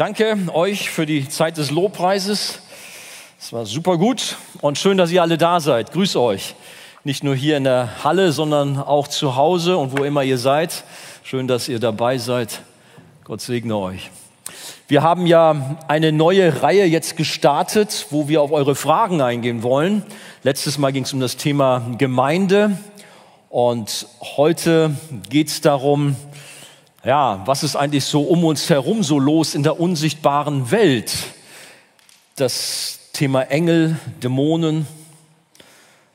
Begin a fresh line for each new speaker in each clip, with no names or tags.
danke euch für die Zeit des Lobpreises. Es war super gut und schön, dass ihr alle da seid. Grüß euch. Nicht nur hier in der Halle, sondern auch zu Hause und wo immer ihr seid. Schön, dass ihr dabei seid. Gott segne euch. Wir haben ja eine neue Reihe jetzt gestartet, wo wir auf eure Fragen eingehen wollen. Letztes Mal ging es um das Thema Gemeinde und heute geht es darum, ja, was ist eigentlich so um uns herum so los in der unsichtbaren Welt? Das Thema Engel, Dämonen.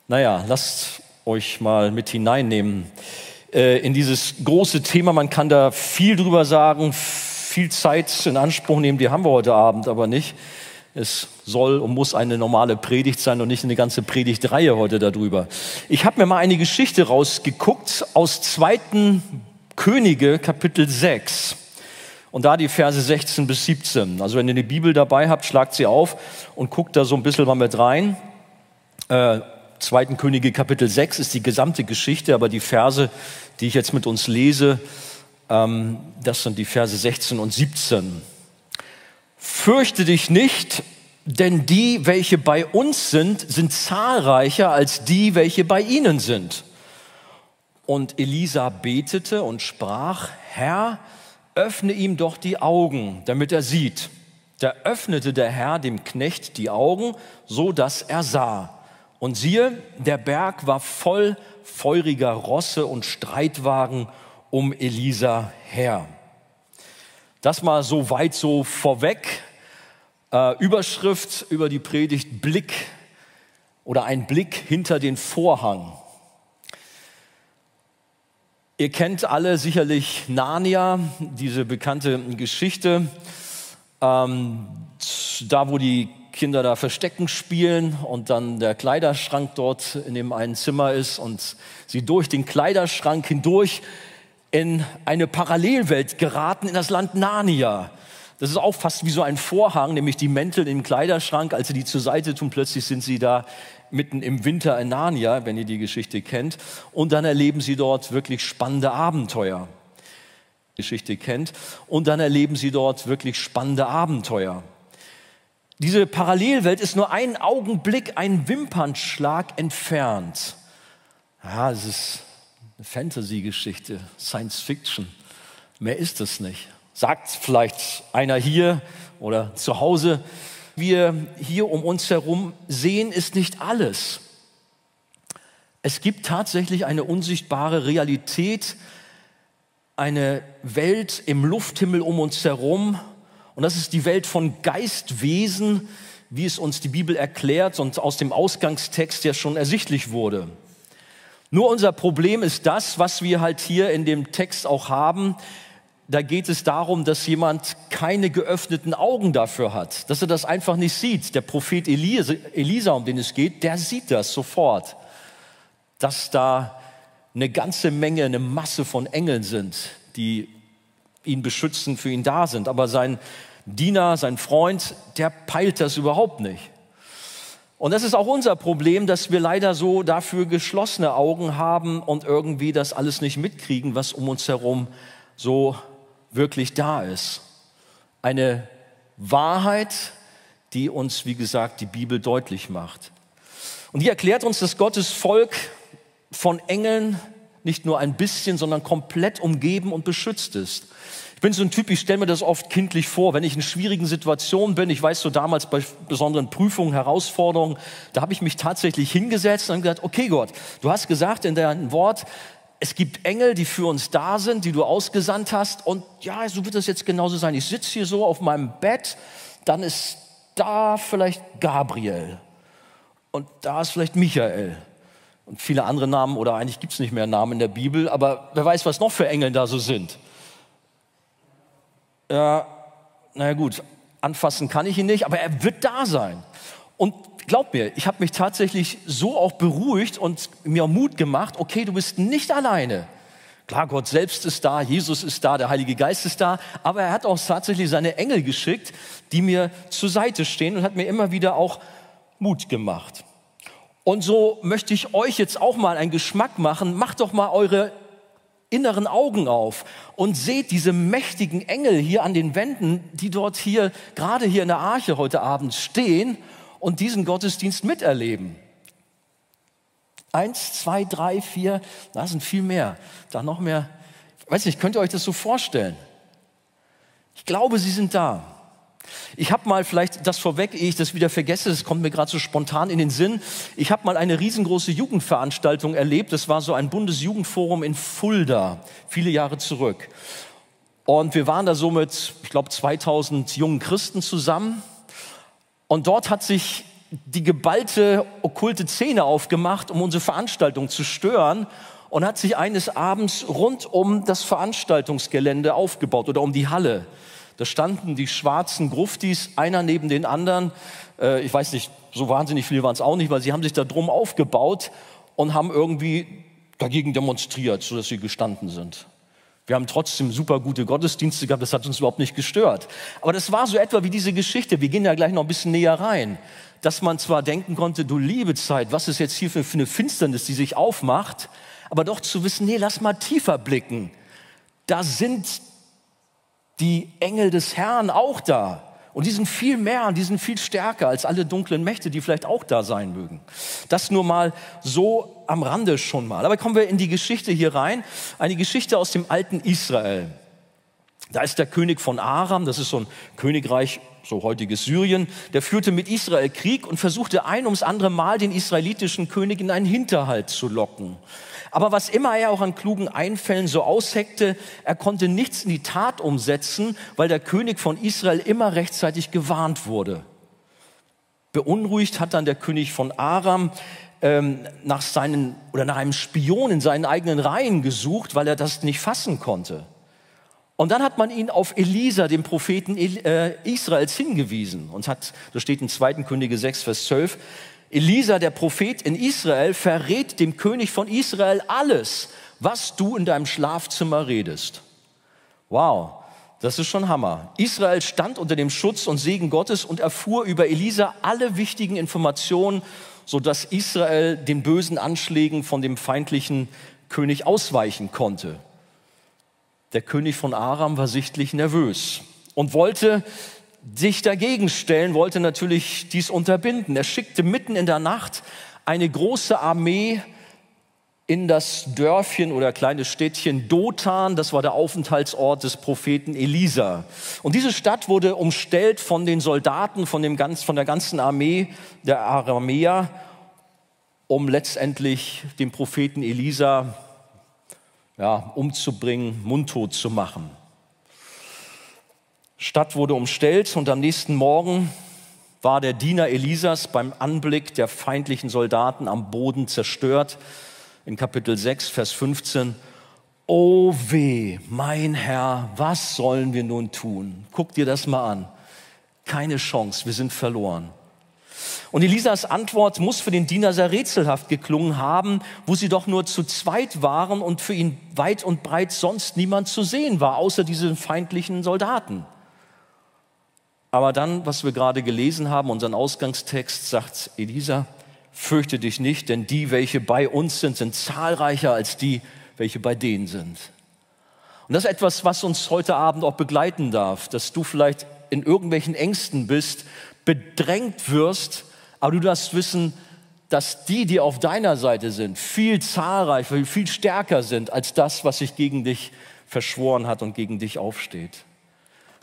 Naja, lasst euch mal mit hineinnehmen äh, in dieses große Thema. Man kann da viel drüber sagen, viel Zeit in Anspruch nehmen, die haben wir heute Abend aber nicht. Es soll und muss eine normale Predigt sein und nicht eine ganze Predigtreihe heute darüber. Ich habe mir mal eine Geschichte rausgeguckt aus zweiten Könige Kapitel 6 und da die Verse 16 bis 17. Also wenn ihr eine Bibel dabei habt, schlagt sie auf und guckt da so ein bisschen mal mit rein. Äh, 2. Könige Kapitel 6 ist die gesamte Geschichte, aber die Verse, die ich jetzt mit uns lese, ähm, das sind die Verse 16 und 17. Fürchte dich nicht, denn die, welche bei uns sind, sind zahlreicher als die, welche bei ihnen sind. Und Elisa betete und sprach, Herr, öffne ihm doch die Augen, damit er sieht. Da öffnete der Herr dem Knecht die Augen, so dass er sah. Und siehe, der Berg war voll feuriger Rosse und Streitwagen um Elisa her. Das mal so weit so vorweg. Äh, Überschrift über die Predigt Blick oder ein Blick hinter den Vorhang. Ihr kennt alle sicherlich Narnia, diese bekannte Geschichte, ähm, da wo die Kinder da Verstecken spielen und dann der Kleiderschrank dort in dem einen Zimmer ist und sie durch den Kleiderschrank hindurch in eine Parallelwelt geraten, in das Land Narnia. Das ist auch fast wie so ein Vorhang, nämlich die Mäntel im Kleiderschrank, als sie die zur Seite tun, plötzlich sind sie da mitten im Winter in Narnia, wenn ihr die Geschichte kennt. Und dann erleben sie dort wirklich spannende Abenteuer. Geschichte kennt. Und dann erleben sie dort wirklich spannende Abenteuer. Diese Parallelwelt ist nur einen Augenblick, ein Wimpernschlag entfernt. Ja, es ist eine Fantasy-Geschichte, Science Fiction. Mehr ist es nicht. Sagt vielleicht einer hier oder zu Hause, wir hier um uns herum sehen, ist nicht alles. Es gibt tatsächlich eine unsichtbare Realität, eine Welt im Lufthimmel um uns herum. Und das ist die Welt von Geistwesen, wie es uns die Bibel erklärt und aus dem Ausgangstext ja schon ersichtlich wurde. Nur unser Problem ist das, was wir halt hier in dem Text auch haben da geht es darum, dass jemand keine geöffneten Augen dafür hat, dass er das einfach nicht sieht. Der Prophet Elisa, um den es geht, der sieht das sofort, dass da eine ganze Menge, eine Masse von Engeln sind, die ihn beschützen, für ihn da sind. Aber sein Diener, sein Freund, der peilt das überhaupt nicht. Und das ist auch unser Problem, dass wir leider so dafür geschlossene Augen haben und irgendwie das alles nicht mitkriegen, was um uns herum so wirklich da ist. Eine Wahrheit, die uns, wie gesagt, die Bibel deutlich macht. Und die erklärt uns, dass Gottes Volk von Engeln nicht nur ein bisschen, sondern komplett umgeben und beschützt ist. Ich bin so ein Typ, ich stelle mir das oft kindlich vor, wenn ich in schwierigen Situationen bin. Ich weiß so damals bei besonderen Prüfungen, Herausforderungen, da habe ich mich tatsächlich hingesetzt und gesagt, okay Gott, du hast gesagt in deinem Wort, es gibt Engel, die für uns da sind, die du ausgesandt hast. Und ja, so wird das jetzt genauso sein. Ich sitze hier so auf meinem Bett, dann ist da vielleicht Gabriel und da ist vielleicht Michael und viele andere Namen oder eigentlich gibt es nicht mehr Namen in der Bibel, aber wer weiß, was noch für Engel da so sind. Ja, naja gut, anfassen kann ich ihn nicht, aber er wird da sein. Und glaub mir, ich habe mich tatsächlich so auch beruhigt und mir Mut gemacht, okay, du bist nicht alleine. Klar, Gott selbst ist da, Jesus ist da, der Heilige Geist ist da, aber er hat auch tatsächlich seine Engel geschickt, die mir zur Seite stehen und hat mir immer wieder auch Mut gemacht. Und so möchte ich euch jetzt auch mal einen Geschmack machen. Macht doch mal eure inneren Augen auf und seht diese mächtigen Engel hier an den Wänden, die dort hier, gerade hier in der Arche heute Abend stehen und diesen Gottesdienst miterleben. Eins, zwei, drei, vier, da sind viel mehr. Da noch mehr. Ich weiß nicht, könnt ihr euch das so vorstellen? Ich glaube, sie sind da. Ich habe mal vielleicht das vorweg, ehe ich das wieder vergesse, das kommt mir gerade so spontan in den Sinn. Ich habe mal eine riesengroße Jugendveranstaltung erlebt. Das war so ein Bundesjugendforum in Fulda, viele Jahre zurück. Und wir waren da so mit, ich glaube, 2000 jungen Christen zusammen. Und dort hat sich die geballte okkulte Szene aufgemacht, um unsere Veranstaltung zu stören und hat sich eines Abends rund um das Veranstaltungsgelände aufgebaut oder um die Halle. Da standen die schwarzen Gruftis, einer neben den anderen. Äh, ich weiß nicht, so wahnsinnig viele waren es auch nicht, weil sie haben sich da drum aufgebaut und haben irgendwie dagegen demonstriert, sodass sie gestanden sind. Wir haben trotzdem super gute Gottesdienste gehabt, das hat uns überhaupt nicht gestört. Aber das war so etwa wie diese Geschichte, wir gehen ja gleich noch ein bisschen näher rein, dass man zwar denken konnte, du liebe Zeit, was ist jetzt hier für eine Finsternis, die sich aufmacht, aber doch zu wissen, nee, lass mal tiefer blicken. Da sind die Engel des Herrn auch da. Und die sind viel mehr, die sind viel stärker als alle dunklen Mächte, die vielleicht auch da sein mögen. Das nur mal so am Rande schon mal. Aber kommen wir in die Geschichte hier rein. Eine Geschichte aus dem alten Israel. Da ist der König von Aram, das ist so ein Königreich, so heutiges Syrien, der führte mit Israel Krieg und versuchte ein ums andere Mal den israelitischen König in einen Hinterhalt zu locken. Aber was immer er auch an klugen Einfällen so ausheckte, er konnte nichts in die Tat umsetzen, weil der König von Israel immer rechtzeitig gewarnt wurde. Beunruhigt hat dann der König von Aram ähm, nach seinen oder nach einem Spion in seinen eigenen Reihen gesucht, weil er das nicht fassen konnte. Und dann hat man ihn auf Elisa, den Propheten äh, Israels, hingewiesen und hat, das steht in 2. Könige 6, Vers 12, Elisa, der Prophet in Israel, verrät dem König von Israel alles, was du in deinem Schlafzimmer redest. Wow, das ist schon Hammer. Israel stand unter dem Schutz und Segen Gottes und erfuhr über Elisa alle wichtigen Informationen, sodass Israel den bösen Anschlägen von dem feindlichen König ausweichen konnte. Der König von Aram war sichtlich nervös und wollte sich dagegen stellen, wollte natürlich dies unterbinden. Er schickte mitten in der Nacht eine große Armee in das Dörfchen oder kleine Städtchen Dothan, das war der Aufenthaltsort des Propheten Elisa. Und diese Stadt wurde umstellt von den Soldaten, von, dem ganz, von der ganzen Armee der Aramäer, um letztendlich den Propheten Elisa ja, umzubringen, mundtot zu machen. Stadt wurde umstellt und am nächsten Morgen war der Diener Elisas beim Anblick der feindlichen Soldaten am Boden zerstört. In Kapitel 6, Vers 15. Oh weh, mein Herr, was sollen wir nun tun? Guck dir das mal an. Keine Chance, wir sind verloren. Und Elisas Antwort muss für den Diener sehr rätselhaft geklungen haben, wo sie doch nur zu zweit waren und für ihn weit und breit sonst niemand zu sehen war, außer diesen feindlichen Soldaten. Aber dann, was wir gerade gelesen haben, unseren Ausgangstext, sagt Elisa, fürchte dich nicht, denn die, welche bei uns sind, sind zahlreicher als die, welche bei denen sind. Und das ist etwas, was uns heute Abend auch begleiten darf, dass du vielleicht in irgendwelchen Ängsten bist, bedrängt wirst, aber du darfst wissen, dass die, die auf deiner Seite sind, viel zahlreicher, viel stärker sind als das, was sich gegen dich verschworen hat und gegen dich aufsteht.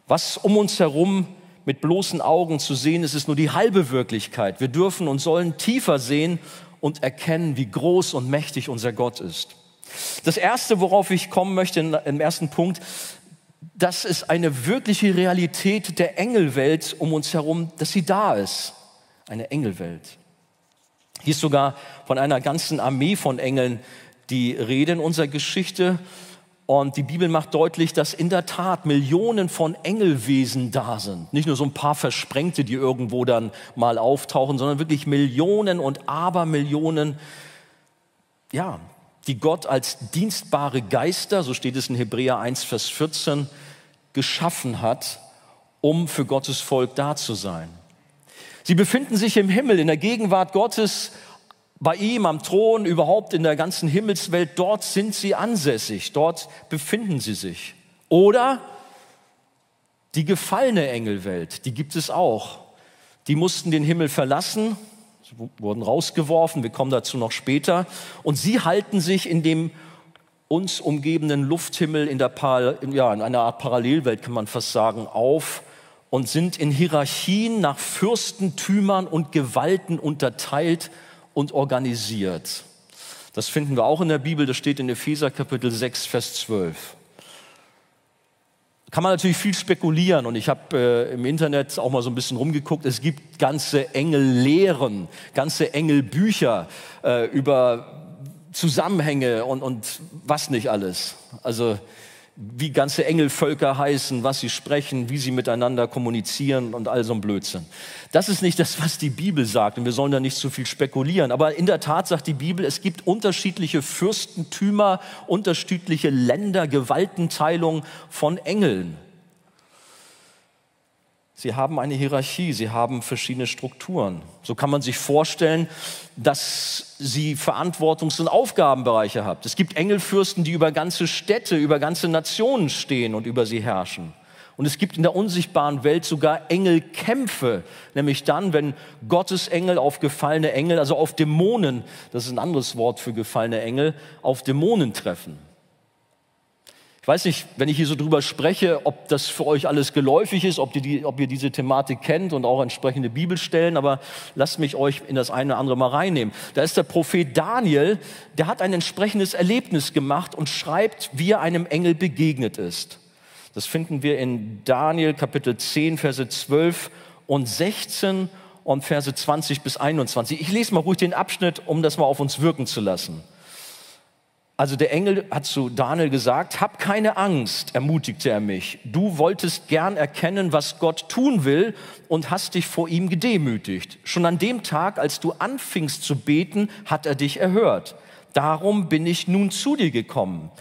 Was um uns herum mit bloßen Augen zu sehen, ist es nur die halbe Wirklichkeit. Wir dürfen und sollen tiefer sehen und erkennen, wie groß und mächtig unser Gott ist. Das Erste, worauf ich kommen möchte im ersten Punkt, das ist eine wirkliche Realität der Engelwelt um uns herum, dass sie da ist. Eine Engelwelt. Hier ist sogar von einer ganzen Armee von Engeln die Rede in unserer Geschichte. Und die Bibel macht deutlich, dass in der Tat Millionen von Engelwesen da sind. Nicht nur so ein paar Versprengte, die irgendwo dann mal auftauchen, sondern wirklich Millionen und Abermillionen, ja, die Gott als dienstbare Geister, so steht es in Hebräer 1, Vers 14, geschaffen hat, um für Gottes Volk da zu sein. Sie befinden sich im Himmel, in der Gegenwart Gottes bei ihm am Thron, überhaupt in der ganzen Himmelswelt, dort sind sie ansässig, dort befinden sie sich. Oder die gefallene Engelwelt, die gibt es auch. Die mussten den Himmel verlassen, wurden rausgeworfen, wir kommen dazu noch später. Und sie halten sich in dem uns umgebenden Lufthimmel in, der, ja, in einer Art Parallelwelt, kann man fast sagen, auf und sind in Hierarchien nach Fürstentümern und Gewalten unterteilt und organisiert. Das finden wir auch in der Bibel, das steht in Epheser Kapitel 6, Vers 12 kann man natürlich viel spekulieren und ich habe äh, im Internet auch mal so ein bisschen rumgeguckt. Es gibt ganze Engellehren, ganze Engelbücher äh, über Zusammenhänge und, und was nicht alles. Also wie ganze Engelvölker heißen, was sie sprechen, wie sie miteinander kommunizieren und all so ein Blödsinn. Das ist nicht das, was die Bibel sagt und wir sollen da nicht zu viel spekulieren. Aber in der Tat sagt die Bibel, es gibt unterschiedliche Fürstentümer, unterschiedliche Länder, Gewaltenteilung von Engeln. Sie haben eine Hierarchie, sie haben verschiedene Strukturen. So kann man sich vorstellen, dass sie Verantwortungs- und Aufgabenbereiche haben. Es gibt Engelfürsten, die über ganze Städte, über ganze Nationen stehen und über sie herrschen. Und es gibt in der unsichtbaren Welt sogar Engelkämpfe, nämlich dann, wenn Gottes Engel auf gefallene Engel, also auf Dämonen, das ist ein anderes Wort für gefallene Engel, auf Dämonen treffen. Ich weiß nicht, wenn ich hier so drüber spreche, ob das für euch alles geläufig ist, ob ihr, die, ob ihr diese Thematik kennt und auch entsprechende Bibelstellen, aber lasst mich euch in das eine oder andere mal reinnehmen. Da ist der Prophet Daniel, der hat ein entsprechendes Erlebnis gemacht und schreibt, wie er einem Engel begegnet ist. Das finden wir in Daniel Kapitel 10, Verse 12 und 16 und Verse 20 bis 21. Ich lese mal ruhig den Abschnitt, um das mal auf uns wirken zu lassen. Also der Engel hat zu Daniel gesagt, hab keine Angst, ermutigte er mich. Du wolltest gern erkennen, was Gott tun will und hast dich vor ihm gedemütigt. Schon an dem Tag, als du anfingst zu beten, hat er dich erhört. Darum bin ich nun zu dir gekommen.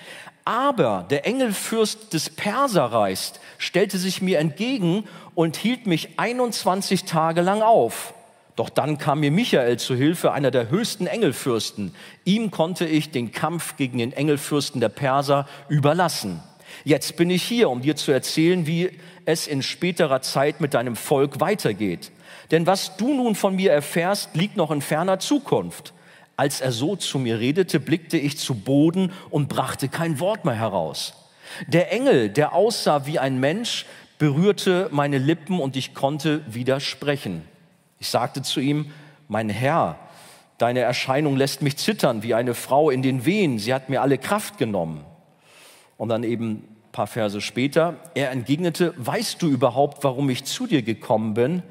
Aber der Engelfürst des Perserreichs stellte sich mir entgegen und hielt mich 21 Tage lang auf. Doch dann kam mir Michael zu Hilfe, einer der höchsten Engelfürsten. Ihm konnte ich den Kampf gegen den Engelfürsten der Perser überlassen. Jetzt bin ich hier, um dir zu erzählen, wie es in späterer Zeit mit deinem Volk weitergeht. Denn was du nun von mir erfährst, liegt noch in ferner Zukunft. Als er so zu mir redete, blickte ich zu Boden und brachte kein Wort mehr heraus. Der Engel, der aussah wie ein Mensch, berührte meine Lippen und ich konnte widersprechen. Ich sagte zu ihm, mein Herr, deine Erscheinung lässt mich zittern wie eine Frau in den Wehen. Sie hat mir alle Kraft genommen. Und dann eben ein paar Verse später, er entgegnete, weißt du überhaupt, warum ich zu dir gekommen bin?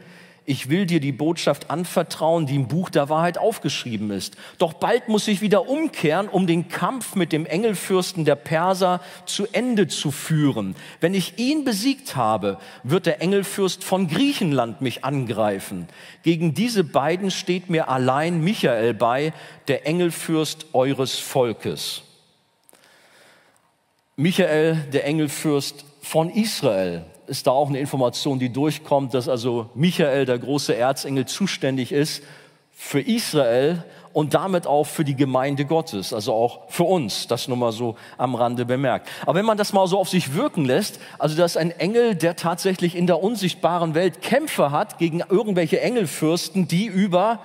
Ich will dir die Botschaft anvertrauen, die im Buch der Wahrheit aufgeschrieben ist. Doch bald muss ich wieder umkehren, um den Kampf mit dem Engelfürsten der Perser zu Ende zu führen. Wenn ich ihn besiegt habe, wird der Engelfürst von Griechenland mich angreifen. Gegen diese beiden steht mir allein Michael bei, der Engelfürst eures Volkes. Michael, der Engelfürst von Israel ist da auch eine Information, die durchkommt, dass also Michael, der große Erzengel, zuständig ist für Israel und damit auch für die Gemeinde Gottes, also auch für uns, das nur mal so am Rande bemerkt. Aber wenn man das mal so auf sich wirken lässt, also das ist ein Engel, der tatsächlich in der unsichtbaren Welt Kämpfe hat gegen irgendwelche Engelfürsten, die über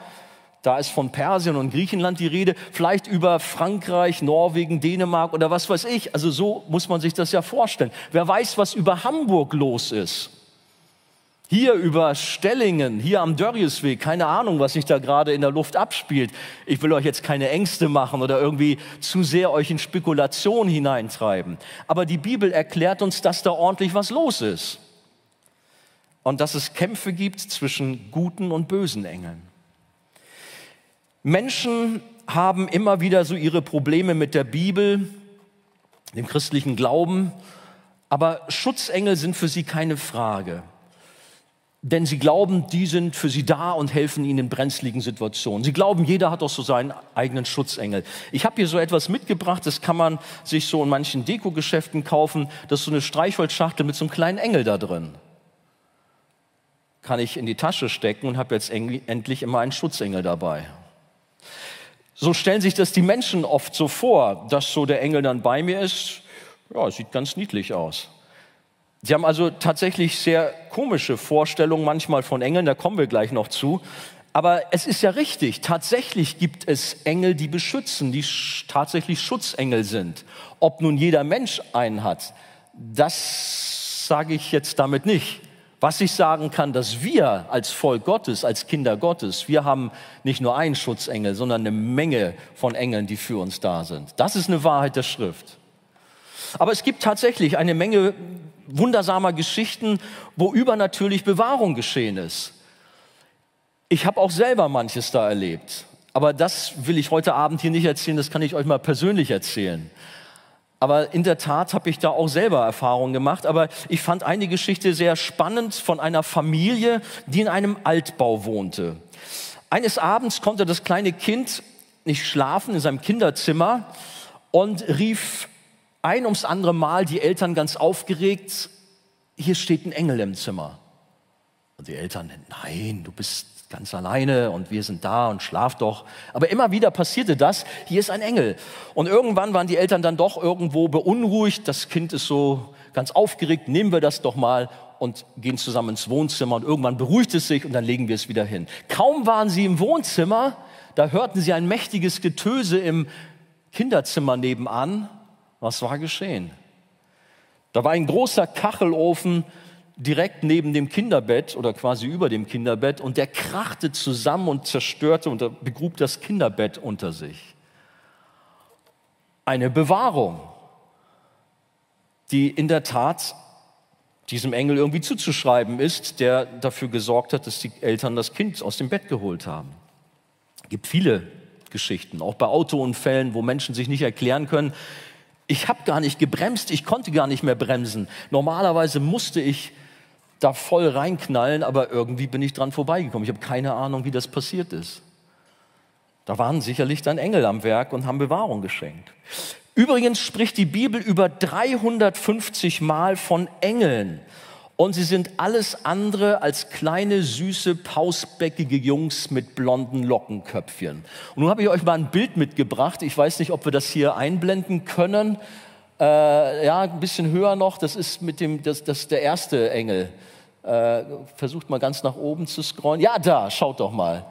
da ist von Persien und Griechenland die Rede, vielleicht über Frankreich, Norwegen, Dänemark oder was weiß ich. Also so muss man sich das ja vorstellen. Wer weiß, was über Hamburg los ist. Hier über Stellingen, hier am Dörriesweg, keine Ahnung, was sich da gerade in der Luft abspielt. Ich will euch jetzt keine Ängste machen oder irgendwie zu sehr euch in Spekulation hineintreiben. Aber die Bibel erklärt uns, dass da ordentlich was los ist. Und dass es Kämpfe gibt zwischen guten und bösen Engeln. Menschen haben immer wieder so ihre Probleme mit der Bibel, dem christlichen Glauben, aber Schutzengel sind für sie keine Frage. Denn sie glauben, die sind für sie da und helfen ihnen in brenzligen Situationen. Sie glauben, jeder hat auch so seinen eigenen Schutzengel. Ich habe hier so etwas mitgebracht, das kann man sich so in manchen Dekogeschäften kaufen. Das ist so eine Streichholzschachtel mit so einem kleinen Engel da drin. Kann ich in die Tasche stecken und habe jetzt endlich immer einen Schutzengel dabei. So stellen sich das die Menschen oft so vor, dass so der Engel dann bei mir ist. Ja, sieht ganz niedlich aus. Sie haben also tatsächlich sehr komische Vorstellungen manchmal von Engeln, da kommen wir gleich noch zu. Aber es ist ja richtig, tatsächlich gibt es Engel, die beschützen, die tatsächlich Schutzengel sind. Ob nun jeder Mensch einen hat, das sage ich jetzt damit nicht. Was ich sagen kann, dass wir als Volk Gottes, als Kinder Gottes, wir haben nicht nur einen Schutzengel, sondern eine Menge von Engeln, die für uns da sind. Das ist eine Wahrheit der Schrift. Aber es gibt tatsächlich eine Menge wundersamer Geschichten, wo übernatürlich Bewahrung geschehen ist. Ich habe auch selber manches da erlebt. Aber das will ich heute Abend hier nicht erzählen, das kann ich euch mal persönlich erzählen. Aber in der Tat habe ich da auch selber Erfahrungen gemacht. Aber ich fand eine Geschichte sehr spannend von einer Familie, die in einem Altbau wohnte. Eines Abends konnte das kleine Kind nicht schlafen in seinem Kinderzimmer und rief ein ums andere Mal die Eltern ganz aufgeregt, hier steht ein Engel im Zimmer. Und die Eltern, nein, du bist ganz alleine und wir sind da und schlaf doch. Aber immer wieder passierte das, hier ist ein Engel. Und irgendwann waren die Eltern dann doch irgendwo beunruhigt, das Kind ist so ganz aufgeregt, nehmen wir das doch mal und gehen zusammen ins Wohnzimmer und irgendwann beruhigt es sich und dann legen wir es wieder hin. Kaum waren sie im Wohnzimmer, da hörten sie ein mächtiges Getöse im Kinderzimmer nebenan. Was war geschehen? Da war ein großer Kachelofen direkt neben dem Kinderbett oder quasi über dem Kinderbett und der krachte zusammen und zerstörte und begrub das Kinderbett unter sich. Eine Bewahrung, die in der Tat diesem Engel irgendwie zuzuschreiben ist, der dafür gesorgt hat, dass die Eltern das Kind aus dem Bett geholt haben. Es gibt viele Geschichten, auch bei Autounfällen, wo Menschen sich nicht erklären können. Ich habe gar nicht gebremst, ich konnte gar nicht mehr bremsen. Normalerweise musste ich da voll reinknallen, aber irgendwie bin ich dran vorbeigekommen. Ich habe keine Ahnung, wie das passiert ist. Da waren sicherlich dann Engel am Werk und haben Bewahrung geschenkt. Übrigens spricht die Bibel über 350 Mal von Engeln. Und sie sind alles andere als kleine, süße, pausbäckige Jungs mit blonden Lockenköpfchen. Und nun habe ich euch mal ein Bild mitgebracht. Ich weiß nicht, ob wir das hier einblenden können. Äh, ja, ein bisschen höher noch. Das ist mit dem, das, das der erste Engel. Äh, versucht mal ganz nach oben zu scrollen. Ja, da, schaut doch mal.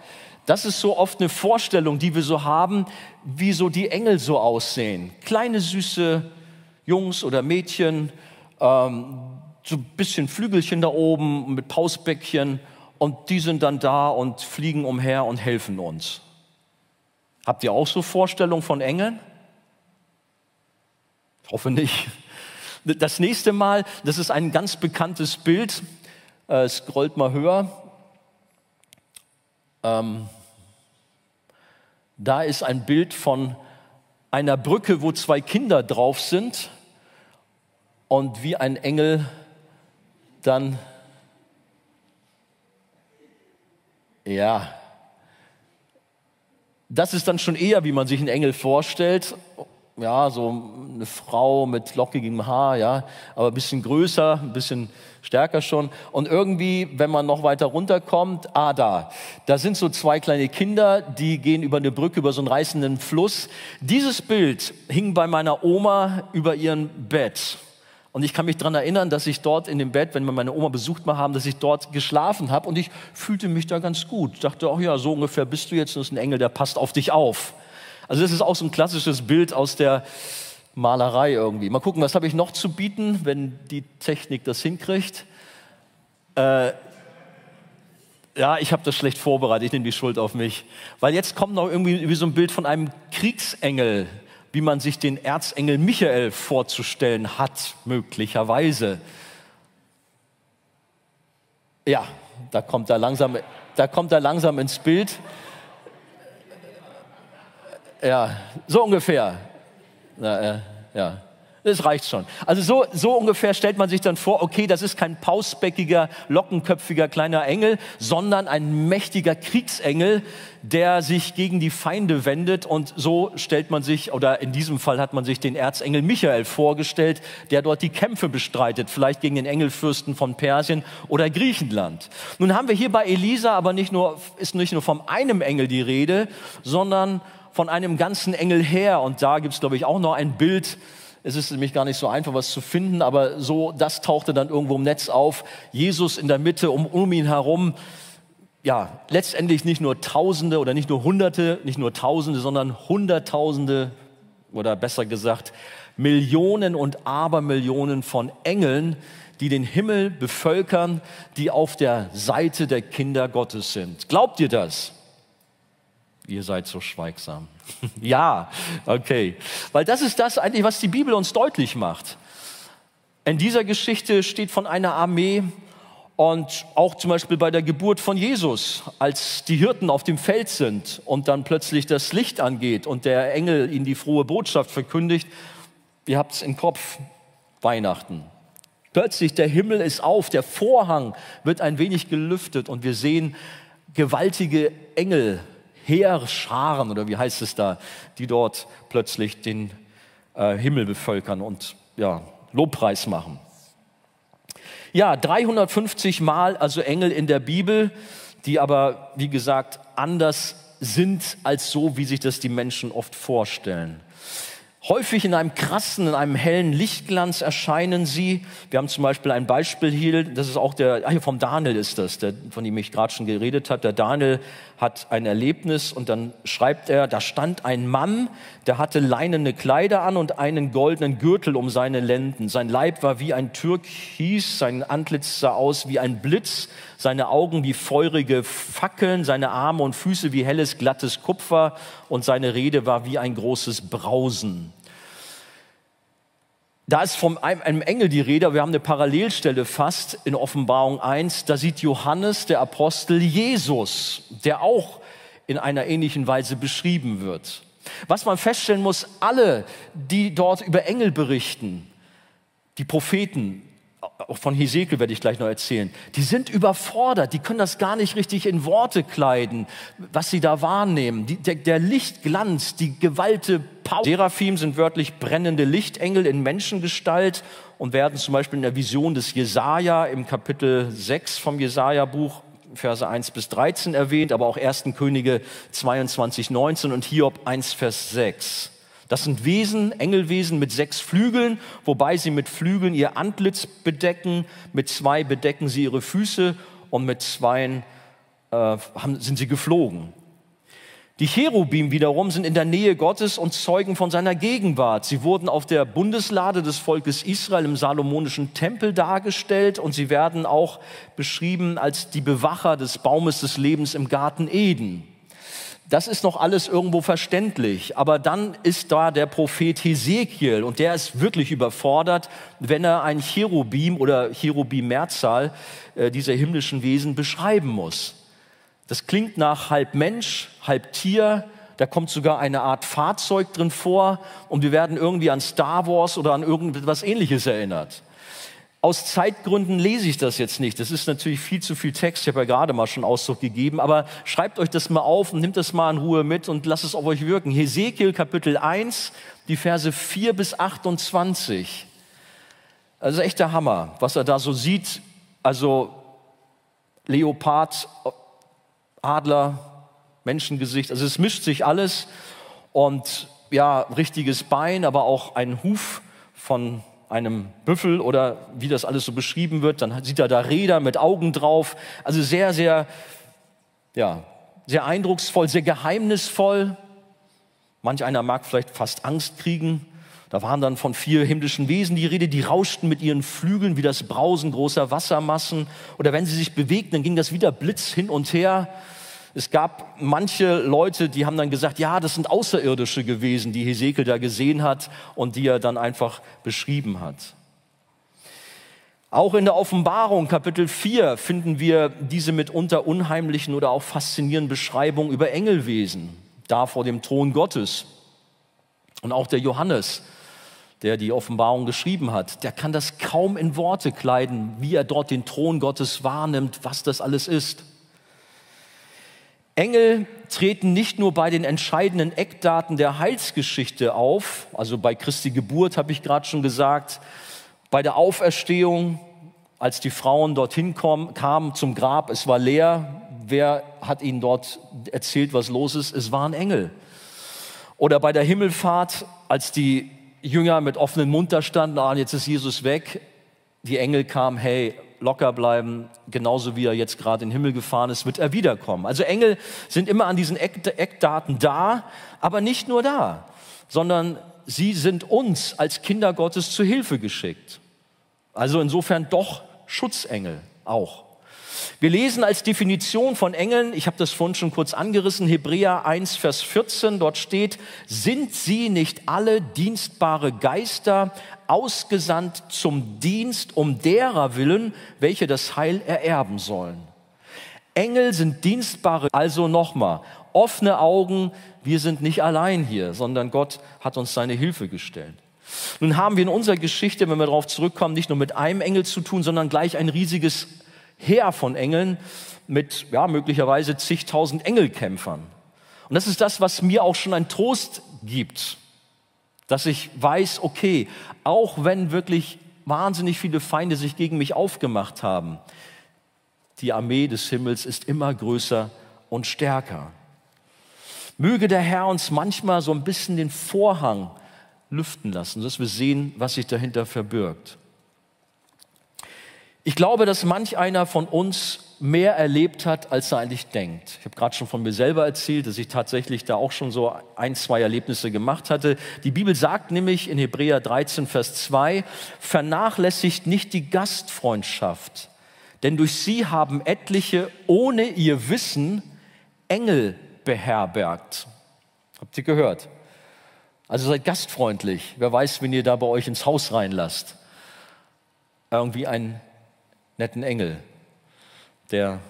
Das ist so oft eine Vorstellung, die wir so haben, wie so die Engel so aussehen. Kleine, süße Jungs oder Mädchen, ähm, so ein bisschen Flügelchen da oben mit Pausbäckchen und die sind dann da und fliegen umher und helfen uns. Habt ihr auch so Vorstellungen von Engeln? Ich hoffe nicht. Das nächste Mal, das ist ein ganz bekanntes Bild, äh, scrollt mal höher. Ähm, da ist ein Bild von einer Brücke, wo zwei Kinder drauf sind und wie ein Engel dann, ja, das ist dann schon eher, wie man sich einen Engel vorstellt ja, so eine Frau mit lockigem Haar, ja, aber ein bisschen größer, ein bisschen stärker schon. Und irgendwie, wenn man noch weiter runterkommt, ah, da, da sind so zwei kleine Kinder, die gehen über eine Brücke, über so einen reißenden Fluss. Dieses Bild hing bei meiner Oma über ihrem Bett. Und ich kann mich daran erinnern, dass ich dort in dem Bett, wenn wir meine Oma besucht mal haben, dass ich dort geschlafen habe und ich fühlte mich da ganz gut. Dachte, ach ja, so ungefähr bist du jetzt, das ist ein Engel, der passt auf dich auf. Also das ist auch so ein klassisches Bild aus der Malerei irgendwie. Mal gucken, was habe ich noch zu bieten, wenn die Technik das hinkriegt. Äh, ja, ich habe das schlecht vorbereitet, ich nehme die Schuld auf mich. Weil jetzt kommt noch irgendwie wie so ein Bild von einem Kriegsengel, wie man sich den Erzengel Michael vorzustellen hat, möglicherweise. Ja, da kommt er langsam, da kommt er langsam ins Bild. Ja, so ungefähr. Na, äh, ja. Das reicht schon. Also so, so ungefähr stellt man sich dann vor, okay, das ist kein pausbäckiger, lockenköpfiger kleiner Engel, sondern ein mächtiger Kriegsengel, der sich gegen die Feinde wendet. Und so stellt man sich, oder in diesem Fall hat man sich den Erzengel Michael vorgestellt, der dort die Kämpfe bestreitet, vielleicht gegen den Engelfürsten von Persien oder Griechenland. Nun haben wir hier bei Elisa aber nicht nur, ist nicht nur vom einem Engel die Rede, sondern von einem ganzen Engel her. Und da gibt es, glaube ich, auch noch ein Bild. Es ist nämlich gar nicht so einfach, was zu finden, aber so, das tauchte dann irgendwo im Netz auf. Jesus in der Mitte, um, um ihn herum. Ja, letztendlich nicht nur Tausende oder nicht nur Hunderte, nicht nur Tausende, sondern Hunderttausende oder besser gesagt Millionen und Abermillionen von Engeln, die den Himmel bevölkern, die auf der Seite der Kinder Gottes sind. Glaubt ihr das? Ihr seid so schweigsam. ja, okay. Weil das ist das eigentlich, was die Bibel uns deutlich macht. In dieser Geschichte steht von einer Armee und auch zum Beispiel bei der Geburt von Jesus, als die Hirten auf dem Feld sind und dann plötzlich das Licht angeht und der Engel ihnen die frohe Botschaft verkündigt, ihr habt es im Kopf, Weihnachten. Plötzlich der Himmel ist auf, der Vorhang wird ein wenig gelüftet und wir sehen gewaltige Engel, Heerscharen oder wie heißt es da, die dort plötzlich den äh, Himmel bevölkern und ja, Lobpreis machen. Ja, 350 Mal also Engel in der Bibel, die aber, wie gesagt, anders sind als so, wie sich das die Menschen oft vorstellen. Häufig in einem krassen, in einem hellen Lichtglanz erscheinen sie. Wir haben zum Beispiel ein Beispiel hier, das ist auch der, ach hier vom Daniel ist das, der, von dem ich gerade schon geredet habe. Der Daniel hat ein Erlebnis und dann schreibt er, da stand ein Mann, der hatte leinene Kleider an und einen goldenen Gürtel um seine Lenden. Sein Leib war wie ein Türkis, sein Antlitz sah aus wie ein Blitz, seine Augen wie feurige Fackeln, seine Arme und Füße wie helles, glattes Kupfer und seine Rede war wie ein großes Brausen. Da ist von einem Engel die Rede, wir haben eine Parallelstelle fast in Offenbarung 1, da sieht Johannes, der Apostel, Jesus, der auch in einer ähnlichen Weise beschrieben wird. Was man feststellen muss, alle, die dort über Engel berichten, die Propheten, auch von Hesekiel werde ich gleich noch erzählen, die sind überfordert, die können das gar nicht richtig in Worte kleiden, was sie da wahrnehmen. Die, der, der, Lichtglanz, die Gewalte, Power. Seraphim sind wörtlich brennende Lichtengel in Menschengestalt und werden zum Beispiel in der Vision des Jesaja im Kapitel 6 vom Jesaja-Buch Verse 1 bis 13 erwähnt, aber auch 1. Könige 22, 19 und Hiob 1, Vers 6. Das sind Wesen, Engelwesen mit sechs Flügeln, wobei sie mit Flügeln ihr Antlitz bedecken, mit zwei bedecken sie ihre Füße und mit zweien äh, sind sie geflogen. Die Cherubim wiederum sind in der Nähe Gottes und zeugen von seiner Gegenwart. Sie wurden auf der Bundeslade des Volkes Israel im Salomonischen Tempel dargestellt und sie werden auch beschrieben als die Bewacher des Baumes des Lebens im Garten Eden. Das ist noch alles irgendwo verständlich. Aber dann ist da der Prophet Hesekiel und der ist wirklich überfordert, wenn er ein Cherubim oder Cherubim-Mehrzahl äh, dieser himmlischen Wesen beschreiben muss. Das klingt nach halb Mensch, halb Tier. Da kommt sogar eine Art Fahrzeug drin vor und wir werden irgendwie an Star Wars oder an irgendetwas ähnliches erinnert. Aus Zeitgründen lese ich das jetzt nicht. Das ist natürlich viel zu viel Text. Ich habe ja gerade mal schon Ausdruck gegeben. Aber schreibt euch das mal auf und nimmt das mal in Ruhe mit und lasst es auf euch wirken. Hesekiel Kapitel 1, die Verse 4 bis 28. Also echt der Hammer, was er da so sieht. Also Leopard, Adler, Menschengesicht. Also es mischt sich alles. Und ja, richtiges Bein, aber auch ein Huf von einem Büffel oder wie das alles so beschrieben wird. Dann sieht er da Räder mit Augen drauf. Also sehr, sehr, ja, sehr eindrucksvoll, sehr geheimnisvoll. Manch einer mag vielleicht fast Angst kriegen. Da waren dann von vier himmlischen Wesen die Rede, die rauschten mit ihren Flügeln wie das Brausen großer Wassermassen. Oder wenn sie sich bewegten, dann ging das wieder Blitz hin und her. Es gab manche Leute, die haben dann gesagt, ja, das sind Außerirdische gewesen, die Hesekiel da gesehen hat und die er dann einfach beschrieben hat. Auch in der Offenbarung Kapitel 4 finden wir diese mitunter unheimlichen oder auch faszinierenden Beschreibungen über Engelwesen, da vor dem Thron Gottes. Und auch der Johannes, der die Offenbarung geschrieben hat, der kann das kaum in Worte kleiden, wie er dort den Thron Gottes wahrnimmt, was das alles ist. Engel treten nicht nur bei den entscheidenden Eckdaten der Heilsgeschichte auf, also bei Christi Geburt habe ich gerade schon gesagt, bei der Auferstehung, als die Frauen dorthin kamen zum Grab, es war leer, wer hat ihnen dort erzählt, was los ist? Es waren Engel. Oder bei der Himmelfahrt, als die Jünger mit offenem Mund da standen, ah, jetzt ist Jesus weg. Die Engel kamen, hey, locker bleiben, genauso wie er jetzt gerade in den Himmel gefahren ist, wird er wiederkommen. Also Engel sind immer an diesen Eckdaten da, aber nicht nur da, sondern sie sind uns als Kinder Gottes zu Hilfe geschickt. Also insofern doch Schutzengel auch. Wir lesen als Definition von Engeln, ich habe das vorhin schon kurz angerissen, Hebräer 1, Vers 14, dort steht, sind sie nicht alle dienstbare Geister, ausgesandt zum Dienst um derer willen, welche das Heil ererben sollen. Engel sind dienstbare, also nochmal, offene Augen, wir sind nicht allein hier, sondern Gott hat uns seine Hilfe gestellt. Nun haben wir in unserer Geschichte, wenn wir darauf zurückkommen, nicht nur mit einem Engel zu tun, sondern gleich ein riesiges Heer von Engeln mit ja, möglicherweise zigtausend Engelkämpfern. Und das ist das, was mir auch schon ein Trost gibt, dass ich weiß, okay, auch wenn wirklich wahnsinnig viele Feinde sich gegen mich aufgemacht haben, die Armee des Himmels ist immer größer und stärker. Möge der Herr uns manchmal so ein bisschen den Vorhang lüften lassen, dass wir sehen, was sich dahinter verbirgt. Ich glaube, dass manch einer von uns mehr erlebt hat, als er eigentlich denkt. Ich habe gerade schon von mir selber erzählt, dass ich tatsächlich da auch schon so ein, zwei Erlebnisse gemacht hatte. Die Bibel sagt nämlich in Hebräer 13, Vers 2, vernachlässigt nicht die Gastfreundschaft, denn durch sie haben etliche ohne ihr Wissen Engel beherbergt. Habt ihr gehört? Also seid gastfreundlich. Wer weiß, wenn ihr da bei euch ins Haus reinlasst. Irgendwie einen netten Engel der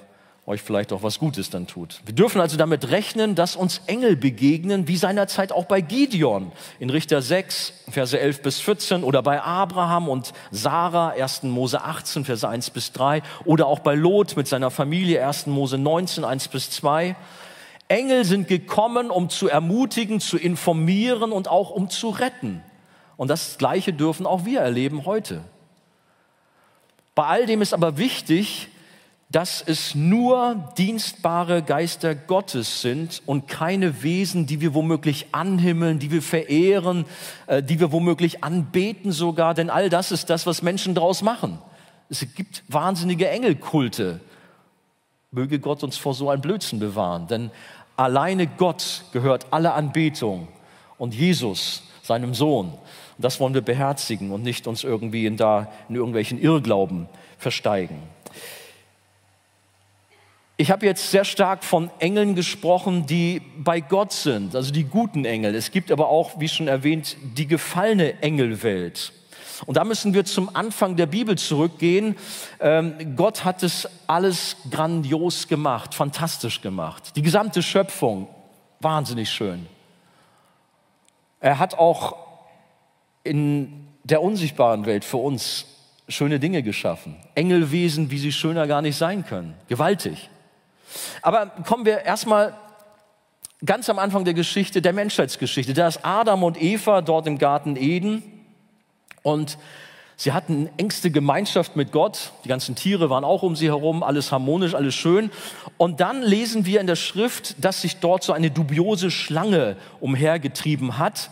euch vielleicht auch was Gutes dann tut. Wir dürfen also damit rechnen, dass uns Engel begegnen, wie seinerzeit auch bei Gideon in Richter 6, Verse 11 bis 14 oder bei Abraham und Sarah, 1. Mose 18, Verse 1 bis 3 oder auch bei Lot mit seiner Familie, 1. Mose 19, 1 bis 2. Engel sind gekommen, um zu ermutigen, zu informieren und auch um zu retten. Und das Gleiche dürfen auch wir erleben heute. Bei all dem ist aber wichtig, dass es nur dienstbare Geister Gottes sind und keine Wesen, die wir womöglich anhimmeln, die wir verehren, äh, die wir womöglich anbeten sogar, denn all das ist das, was Menschen daraus machen. Es gibt wahnsinnige Engelkulte. Möge Gott uns vor so einem Blödsinn bewahren, denn alleine Gott gehört alle Anbetung und Jesus, seinem Sohn. Und das wollen wir beherzigen und nicht uns irgendwie in, da, in irgendwelchen Irrglauben versteigen. Ich habe jetzt sehr stark von Engeln gesprochen, die bei Gott sind, also die guten Engel. Es gibt aber auch, wie schon erwähnt, die gefallene Engelwelt. Und da müssen wir zum Anfang der Bibel zurückgehen. Ähm, Gott hat es alles grandios gemacht, fantastisch gemacht. Die gesamte Schöpfung, wahnsinnig schön. Er hat auch in der unsichtbaren Welt für uns schöne Dinge geschaffen. Engelwesen, wie sie schöner gar nicht sein können. Gewaltig. Aber kommen wir erstmal ganz am Anfang der Geschichte, der Menschheitsgeschichte. Da ist Adam und Eva dort im Garten Eden und sie hatten engste Gemeinschaft mit Gott. Die ganzen Tiere waren auch um sie herum, alles harmonisch, alles schön. Und dann lesen wir in der Schrift, dass sich dort so eine dubiose Schlange umhergetrieben hat,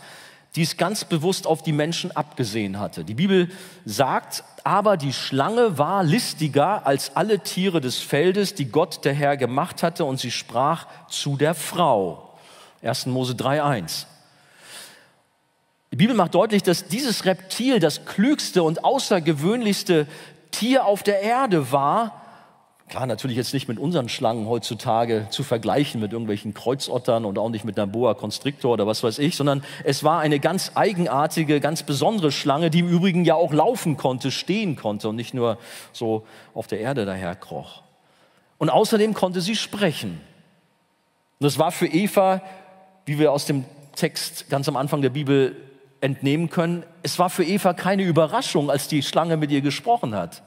die es ganz bewusst auf die Menschen abgesehen hatte. Die Bibel sagt, aber die Schlange war listiger als alle Tiere des Feldes, die Gott der Herr gemacht hatte, und sie sprach zu der Frau. 1. Mose 3.1. Die Bibel macht deutlich, dass dieses Reptil das klügste und außergewöhnlichste Tier auf der Erde war, Klar, natürlich jetzt nicht mit unseren Schlangen heutzutage zu vergleichen, mit irgendwelchen Kreuzottern und auch nicht mit einer Boa Constrictor oder was weiß ich, sondern es war eine ganz eigenartige, ganz besondere Schlange, die im Übrigen ja auch laufen konnte, stehen konnte und nicht nur so auf der Erde daherkroch. Und außerdem konnte sie sprechen. Und das war für Eva, wie wir aus dem Text ganz am Anfang der Bibel entnehmen können, es war für Eva keine Überraschung, als die Schlange mit ihr gesprochen hat.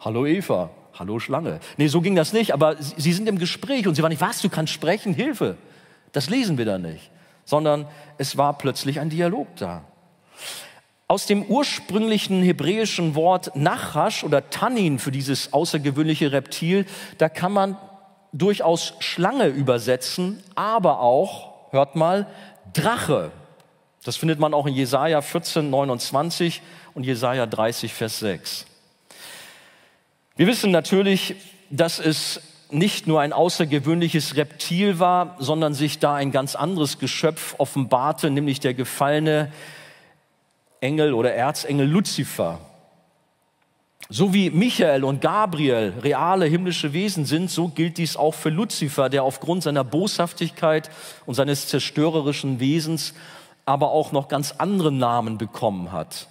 Hallo Eva, hallo Schlange. Nee, so ging das nicht, aber sie sind im Gespräch und sie waren nicht, was, du kannst sprechen, Hilfe. Das lesen wir da nicht, sondern es war plötzlich ein Dialog da. Aus dem ursprünglichen hebräischen Wort Nachash oder Tannin für dieses außergewöhnliche Reptil, da kann man durchaus Schlange übersetzen, aber auch, hört mal, Drache. Das findet man auch in Jesaja 14, 29 und Jesaja 30, Vers 6. Wir wissen natürlich, dass es nicht nur ein außergewöhnliches Reptil war, sondern sich da ein ganz anderes Geschöpf offenbarte, nämlich der gefallene Engel oder Erzengel Luzifer. So wie Michael und Gabriel reale himmlische Wesen sind, so gilt dies auch für Luzifer, der aufgrund seiner Boshaftigkeit und seines zerstörerischen Wesens aber auch noch ganz andere Namen bekommen hat.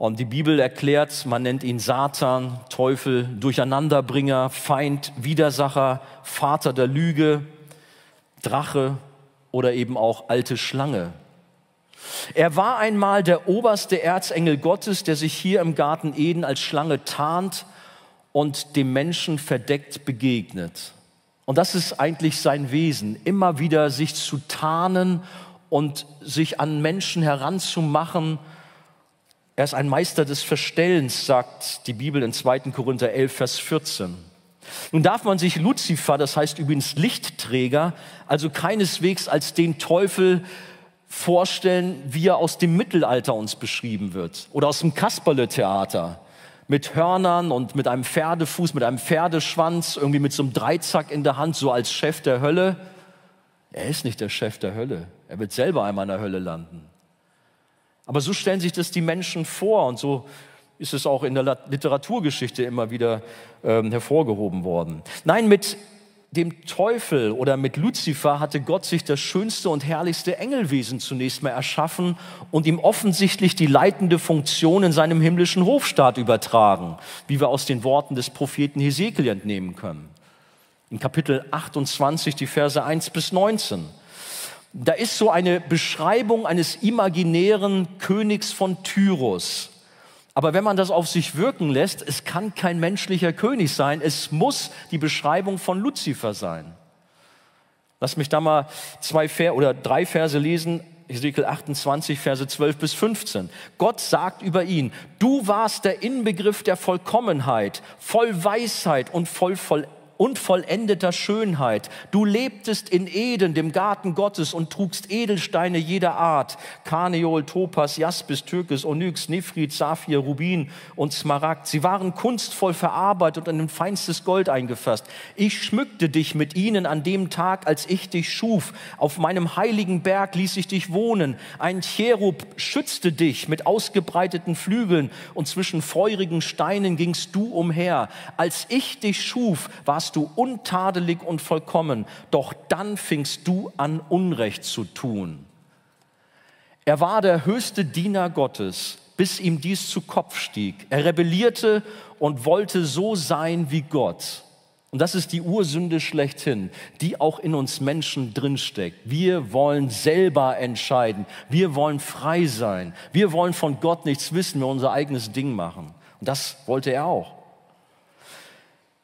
Und die Bibel erklärt, man nennt ihn Satan, Teufel, Durcheinanderbringer, Feind, Widersacher, Vater der Lüge, Drache oder eben auch alte Schlange. Er war einmal der oberste Erzengel Gottes, der sich hier im Garten Eden als Schlange tarnt und dem Menschen verdeckt begegnet. Und das ist eigentlich sein Wesen, immer wieder sich zu tarnen und sich an Menschen heranzumachen, er ist ein Meister des Verstellens, sagt die Bibel in 2. Korinther 11, Vers 14. Nun darf man sich Luzifer, das heißt übrigens Lichtträger, also keineswegs als den Teufel vorstellen, wie er aus dem Mittelalter uns beschrieben wird oder aus dem Kasperle-Theater mit Hörnern und mit einem Pferdefuß, mit einem Pferdeschwanz, irgendwie mit so einem Dreizack in der Hand, so als Chef der Hölle. Er ist nicht der Chef der Hölle. Er wird selber einmal in der Hölle landen. Aber so stellen sich das die Menschen vor und so ist es auch in der Literaturgeschichte immer wieder ähm, hervorgehoben worden. Nein, mit dem Teufel oder mit Luzifer hatte Gott sich das schönste und herrlichste Engelwesen zunächst mal erschaffen und ihm offensichtlich die leitende Funktion in seinem himmlischen Hofstaat übertragen, wie wir aus den Worten des Propheten Hesekiel entnehmen können. In Kapitel 28, die Verse 1 bis 19. Da ist so eine Beschreibung eines imaginären Königs von Tyrus. Aber wenn man das auf sich wirken lässt, es kann kein menschlicher König sein, es muss die Beschreibung von Luzifer sein. Lass mich da mal zwei Ver oder drei Verse lesen. Ezekiel 28, Verse 12 bis 15. Gott sagt über ihn, du warst der Inbegriff der Vollkommenheit, voll Weisheit und voll Vollendung und vollendeter Schönheit. Du lebtest in Eden, dem Garten Gottes, und trugst Edelsteine jeder Art, Karneol, Topas, Jaspis, Türkis, Onyx, Nephrit, Saphir, Rubin und Smaragd. Sie waren kunstvoll verarbeitet und in feinstes Gold eingefasst. Ich schmückte dich mit ihnen an dem Tag, als ich dich schuf. Auf meinem heiligen Berg ließ ich dich wohnen. Ein Cherub schützte dich mit ausgebreiteten Flügeln und zwischen feurigen Steinen gingst du umher. Als ich dich schuf, warst warst du untadelig und vollkommen, doch dann fingst du an, Unrecht zu tun. Er war der höchste Diener Gottes, bis ihm dies zu Kopf stieg. Er rebellierte und wollte so sein wie Gott. Und das ist die Ursünde schlechthin, die auch in uns Menschen drinsteckt. Wir wollen selber entscheiden. Wir wollen frei sein. Wir wollen von Gott nichts wissen, wir unser eigenes Ding machen. Und das wollte er auch.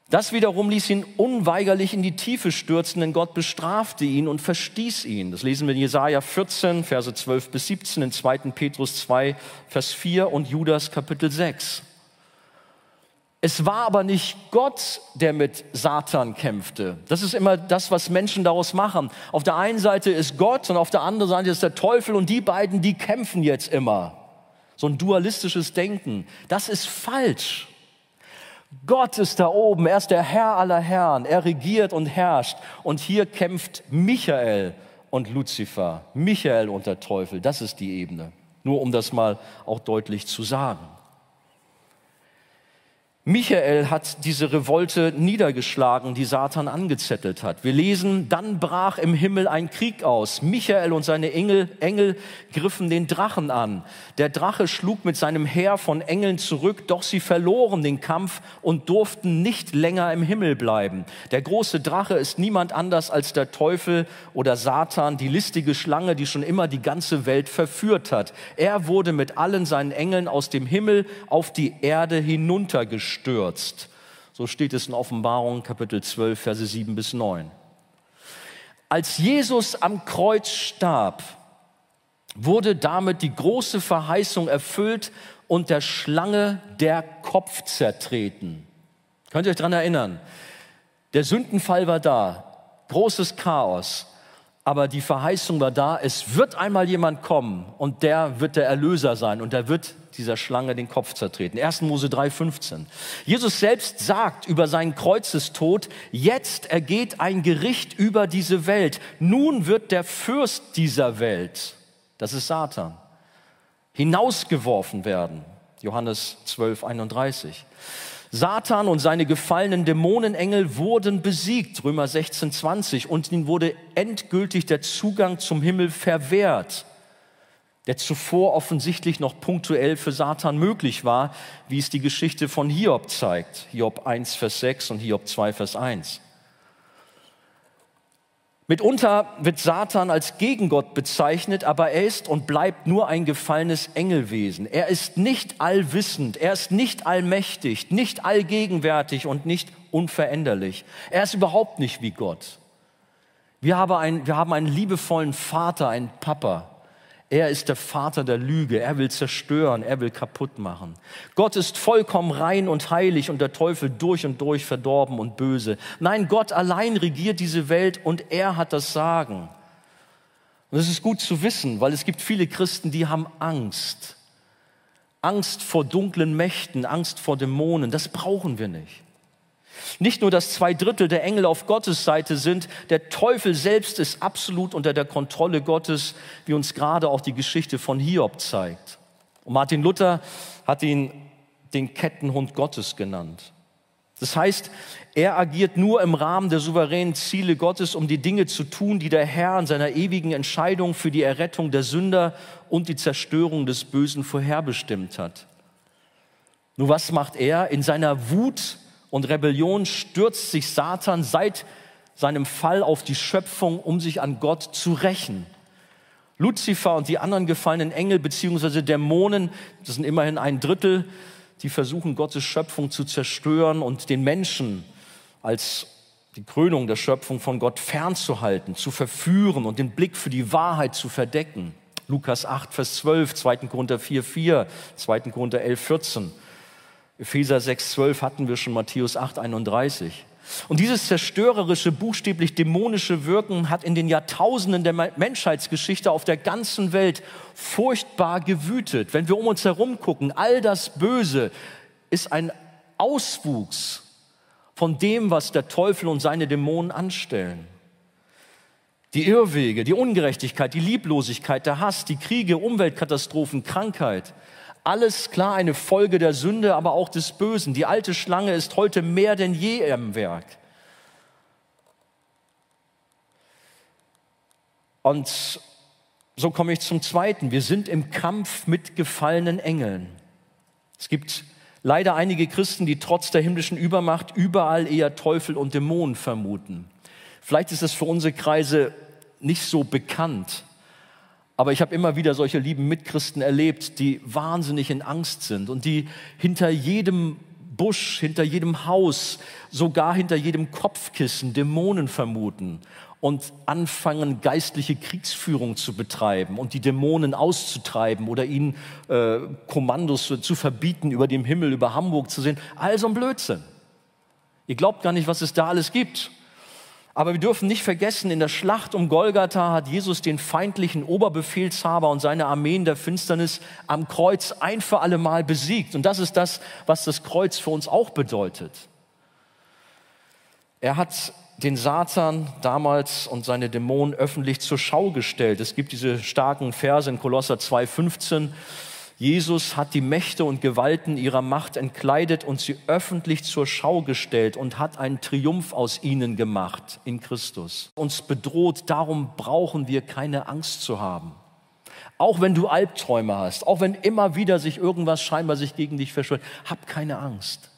Das wiederum ließ ihn unweigerlich in die Tiefe stürzen, denn Gott bestrafte ihn und verstieß ihn. Das lesen wir in Jesaja 14, Verse 12 bis 17, in 2. Petrus 2, Vers 4 und Judas Kapitel 6. Es war aber nicht Gott, der mit Satan kämpfte. Das ist immer das, was Menschen daraus machen. Auf der einen Seite ist Gott und auf der anderen Seite ist der Teufel und die beiden, die kämpfen jetzt immer. So ein dualistisches Denken. Das ist falsch. Gott ist da oben, er ist der Herr aller Herren, er regiert und herrscht. Und hier kämpft Michael und Luzifer, Michael und der Teufel, das ist die Ebene. Nur um das mal auch deutlich zu sagen. Michael hat diese Revolte niedergeschlagen, die Satan angezettelt hat. Wir lesen, dann brach im Himmel ein Krieg aus. Michael und seine Engel, Engel griffen den Drachen an. Der Drache schlug mit seinem Heer von Engeln zurück, doch sie verloren den Kampf und durften nicht länger im Himmel bleiben. Der große Drache ist niemand anders als der Teufel oder Satan, die listige Schlange, die schon immer die ganze Welt verführt hat. Er wurde mit allen seinen Engeln aus dem Himmel auf die Erde hinuntergeschickt gestürzt. So steht es in Offenbarung Kapitel 12, Verse 7 bis 9. Als Jesus am Kreuz starb, wurde damit die große Verheißung erfüllt und der Schlange der Kopf zertreten. Könnt ihr euch daran erinnern? Der Sündenfall war da, großes Chaos. Aber die Verheißung war da, es wird einmal jemand kommen und der wird der Erlöser sein und der wird dieser Schlange den Kopf zertreten. 1. Mose 3,15. Jesus selbst sagt über seinen Kreuzestod, jetzt ergeht ein Gericht über diese Welt. Nun wird der Fürst dieser Welt, das ist Satan, hinausgeworfen werden. Johannes 12, 31. Satan und seine gefallenen Dämonenengel wurden besiegt, Römer 16, 20, und ihnen wurde endgültig der Zugang zum Himmel verwehrt, der zuvor offensichtlich noch punktuell für Satan möglich war, wie es die Geschichte von Hiob zeigt. Hiob 1, Vers 6 und Hiob 2, Vers 1. Mitunter wird Satan als Gegengott bezeichnet, aber er ist und bleibt nur ein gefallenes Engelwesen. Er ist nicht allwissend, er ist nicht allmächtig, nicht allgegenwärtig und nicht unveränderlich. Er ist überhaupt nicht wie Gott. Wir haben, einen, wir haben einen liebevollen Vater, einen Papa. Er ist der Vater der Lüge. Er will zerstören. Er will kaputt machen. Gott ist vollkommen rein und heilig und der Teufel durch und durch verdorben und böse. Nein, Gott allein regiert diese Welt und er hat das Sagen. Und es ist gut zu wissen, weil es gibt viele Christen, die haben Angst. Angst vor dunklen Mächten, Angst vor Dämonen. Das brauchen wir nicht. Nicht nur, dass zwei Drittel der Engel auf Gottes Seite sind, der Teufel selbst ist absolut unter der Kontrolle Gottes, wie uns gerade auch die Geschichte von Hiob zeigt. Und Martin Luther hat ihn den Kettenhund Gottes genannt. Das heißt, er agiert nur im Rahmen der souveränen Ziele Gottes, um die Dinge zu tun, die der Herr in seiner ewigen Entscheidung für die Errettung der Sünder und die Zerstörung des Bösen vorherbestimmt hat. Nur was macht er? In seiner Wut und Rebellion stürzt sich Satan seit seinem Fall auf die Schöpfung, um sich an Gott zu rächen. Luzifer und die anderen gefallenen Engel beziehungsweise Dämonen, das sind immerhin ein Drittel, die versuchen Gottes Schöpfung zu zerstören und den Menschen als die Krönung der Schöpfung von Gott fernzuhalten, zu verführen und den Blick für die Wahrheit zu verdecken. Lukas 8, Vers 12, 2. Korinther 4, 4, 2. Korinther 11, 14. Epheser 6,12 hatten wir schon, Matthäus 8,31. Und dieses zerstörerische, buchstäblich dämonische Wirken hat in den Jahrtausenden der Menschheitsgeschichte auf der ganzen Welt furchtbar gewütet. Wenn wir um uns herum gucken, all das Böse ist ein Auswuchs von dem, was der Teufel und seine Dämonen anstellen. Die Irrwege, die Ungerechtigkeit, die Lieblosigkeit, der Hass, die Kriege, Umweltkatastrophen, Krankheit – alles klar eine Folge der Sünde, aber auch des Bösen. Die alte Schlange ist heute mehr denn je im Werk. Und so komme ich zum Zweiten. Wir sind im Kampf mit gefallenen Engeln. Es gibt leider einige Christen, die trotz der himmlischen Übermacht überall eher Teufel und Dämonen vermuten. Vielleicht ist es für unsere Kreise nicht so bekannt. Aber ich habe immer wieder solche lieben Mitchristen erlebt, die wahnsinnig in Angst sind und die hinter jedem Busch, hinter jedem Haus, sogar hinter jedem Kopfkissen Dämonen vermuten und anfangen, geistliche Kriegsführung zu betreiben und die Dämonen auszutreiben oder ihnen äh, Kommandos zu verbieten, über dem Himmel, über Hamburg zu sehen. Also ein Blödsinn. Ihr glaubt gar nicht, was es da alles gibt. Aber wir dürfen nicht vergessen, in der Schlacht um Golgatha hat Jesus den feindlichen Oberbefehlshaber und seine Armeen der Finsternis am Kreuz ein für alle Mal besiegt. Und das ist das, was das Kreuz für uns auch bedeutet. Er hat den Satan damals und seine Dämonen öffentlich zur Schau gestellt. Es gibt diese starken Verse in Kolosser 2,15. Jesus hat die Mächte und Gewalten ihrer Macht entkleidet und sie öffentlich zur Schau gestellt und hat einen Triumph aus ihnen gemacht in Christus. Uns bedroht, darum brauchen wir keine Angst zu haben. Auch wenn du Albträume hast, auch wenn immer wieder sich irgendwas scheinbar sich gegen dich verschwört, hab keine Angst.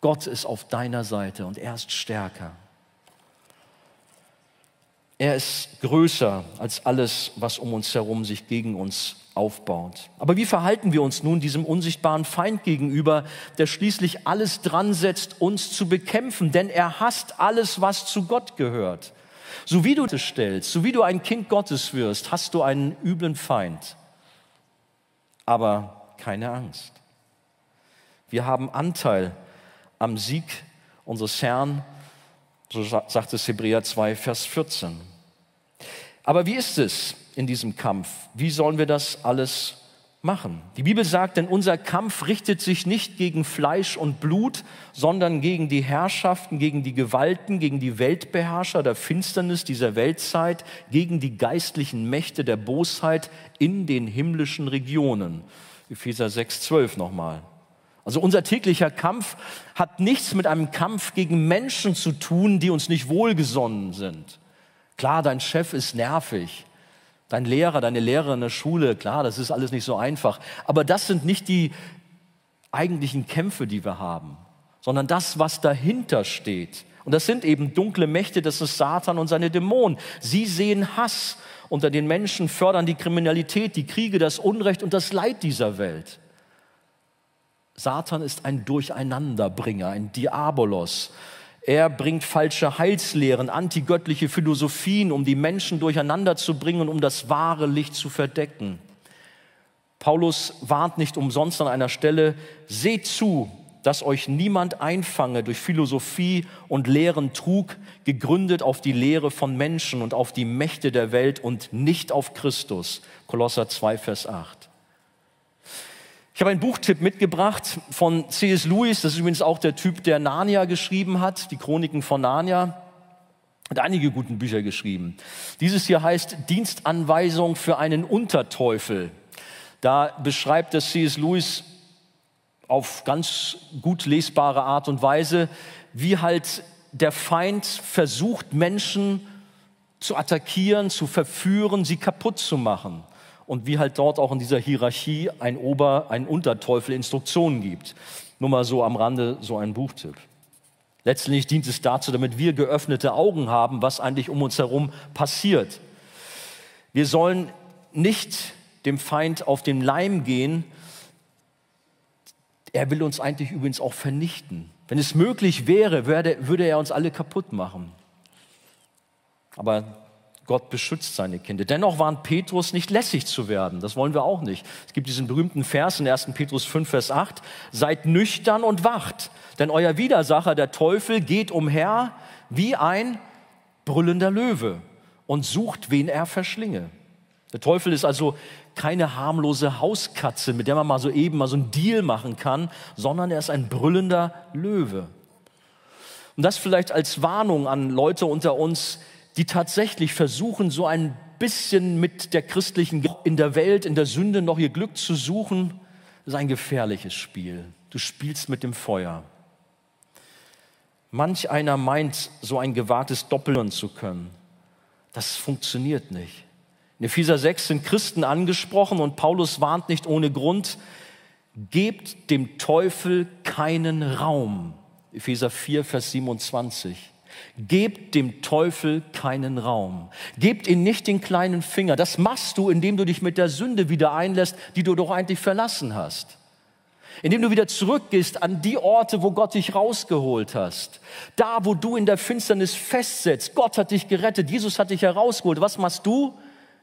Gott ist auf deiner Seite und er ist stärker. Er ist größer als alles, was um uns herum sich gegen uns aufbaut. Aber wie verhalten wir uns nun diesem unsichtbaren Feind gegenüber, der schließlich alles dran setzt, uns zu bekämpfen? Denn er hasst alles, was zu Gott gehört. So wie du das stellst, so wie du ein Kind Gottes wirst, hast du einen üblen Feind. Aber keine Angst. Wir haben Anteil am Sieg unseres Herrn, so sagt es Hebräer 2, Vers 14. Aber wie ist es in diesem Kampf? Wie sollen wir das alles machen? Die Bibel sagt, denn unser Kampf richtet sich nicht gegen Fleisch und Blut, sondern gegen die Herrschaften, gegen die Gewalten, gegen die Weltbeherrscher der Finsternis dieser Weltzeit, gegen die geistlichen Mächte der Bosheit in den himmlischen Regionen. Epheser 6, 12 nochmal. Also unser täglicher Kampf hat nichts mit einem Kampf gegen Menschen zu tun, die uns nicht wohlgesonnen sind. Klar, dein Chef ist nervig. Dein Lehrer, deine Lehrerin in der Schule, klar, das ist alles nicht so einfach. Aber das sind nicht die eigentlichen Kämpfe, die wir haben, sondern das, was dahinter steht. Und das sind eben dunkle Mächte, das ist Satan und seine Dämonen. Sie sehen Hass unter den Menschen, fördern die Kriminalität, die Kriege, das Unrecht und das Leid dieser Welt. Satan ist ein Durcheinanderbringer, ein Diabolos. Er bringt falsche Heilslehren, antigöttliche Philosophien, um die Menschen durcheinander zu bringen und um das wahre Licht zu verdecken. Paulus warnt nicht umsonst an einer Stelle, seht zu, dass euch niemand einfange durch Philosophie und leeren Trug, gegründet auf die Lehre von Menschen und auf die Mächte der Welt und nicht auf Christus. Kolosser 2, Vers 8. Ich habe einen Buchtipp mitgebracht von C.S. Lewis. Das ist übrigens auch der Typ, der Narnia geschrieben hat, die Chroniken von Narnia. Hat einige gute Bücher geschrieben. Dieses hier heißt Dienstanweisung für einen Unterteufel. Da beschreibt das C.S. Lewis auf ganz gut lesbare Art und Weise, wie halt der Feind versucht, Menschen zu attackieren, zu verführen, sie kaputt zu machen und wie halt dort auch in dieser Hierarchie ein Ober-, ein Unterteufel Instruktionen gibt. Nur mal so am Rande so ein Buchtipp. Letztlich dient es dazu, damit wir geöffnete Augen haben, was eigentlich um uns herum passiert. Wir sollen nicht dem Feind auf den Leim gehen. Er will uns eigentlich übrigens auch vernichten. Wenn es möglich wäre, würde er uns alle kaputt machen. Aber Gott beschützt seine Kinder. Dennoch warnt Petrus nicht lässig zu werden. Das wollen wir auch nicht. Es gibt diesen berühmten Vers in 1. Petrus 5, Vers 8. Seid nüchtern und wacht, denn euer Widersacher, der Teufel, geht umher wie ein brüllender Löwe und sucht, wen er verschlinge. Der Teufel ist also keine harmlose Hauskatze, mit der man mal so eben mal so einen Deal machen kann, sondern er ist ein brüllender Löwe. Und das vielleicht als Warnung an Leute unter uns, die tatsächlich versuchen, so ein bisschen mit der christlichen in der Welt, in der Sünde noch ihr Glück zu suchen, ist ein gefährliches Spiel. Du spielst mit dem Feuer. Manch einer meint, so ein gewagtes Doppeln zu können. Das funktioniert nicht. In Epheser 6 sind Christen angesprochen und Paulus warnt nicht ohne Grund, gebt dem Teufel keinen Raum. Epheser 4, Vers 27. Gebt dem Teufel keinen Raum. Gebt ihm nicht den kleinen Finger. Das machst du, indem du dich mit der Sünde wieder einlässt, die du doch eigentlich verlassen hast. Indem du wieder zurückgehst an die Orte, wo Gott dich rausgeholt hast. Da, wo du in der Finsternis festsetzt. Gott hat dich gerettet. Jesus hat dich herausgeholt. Was machst du?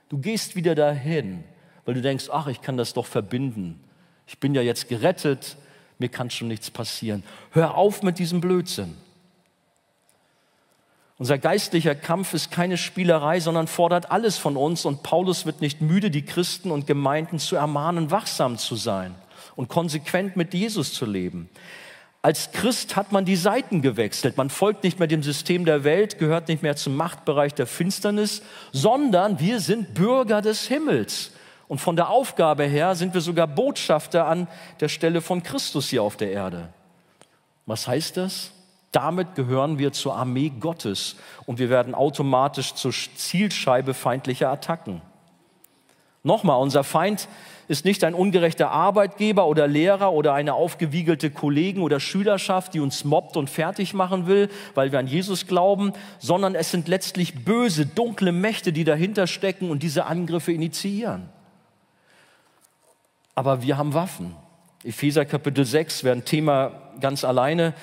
Du gehst wieder dahin, weil du denkst, ach, ich kann das doch verbinden. Ich bin ja jetzt gerettet. Mir kann schon nichts passieren. Hör auf mit diesem Blödsinn. Unser geistlicher Kampf ist keine Spielerei, sondern fordert alles von uns. Und Paulus wird nicht müde, die Christen und Gemeinden zu ermahnen, wachsam zu sein und konsequent mit Jesus zu leben. Als Christ hat man die Seiten gewechselt. Man folgt nicht mehr dem System der Welt, gehört nicht mehr zum Machtbereich der Finsternis, sondern wir sind Bürger des Himmels. Und von der Aufgabe her sind wir sogar Botschafter an der Stelle von Christus hier auf der Erde. Was heißt das? Damit gehören wir zur Armee Gottes und wir werden automatisch zur Zielscheibe feindlicher Attacken. Nochmal, unser Feind ist nicht ein ungerechter Arbeitgeber oder Lehrer oder eine aufgewiegelte Kollegen- oder Schülerschaft, die uns mobbt und fertig machen will, weil wir an Jesus glauben, sondern es sind letztlich böse, dunkle Mächte, die dahinter stecken und diese Angriffe initiieren. Aber wir haben Waffen. Epheser Kapitel 6 wäre ein Thema ganz alleine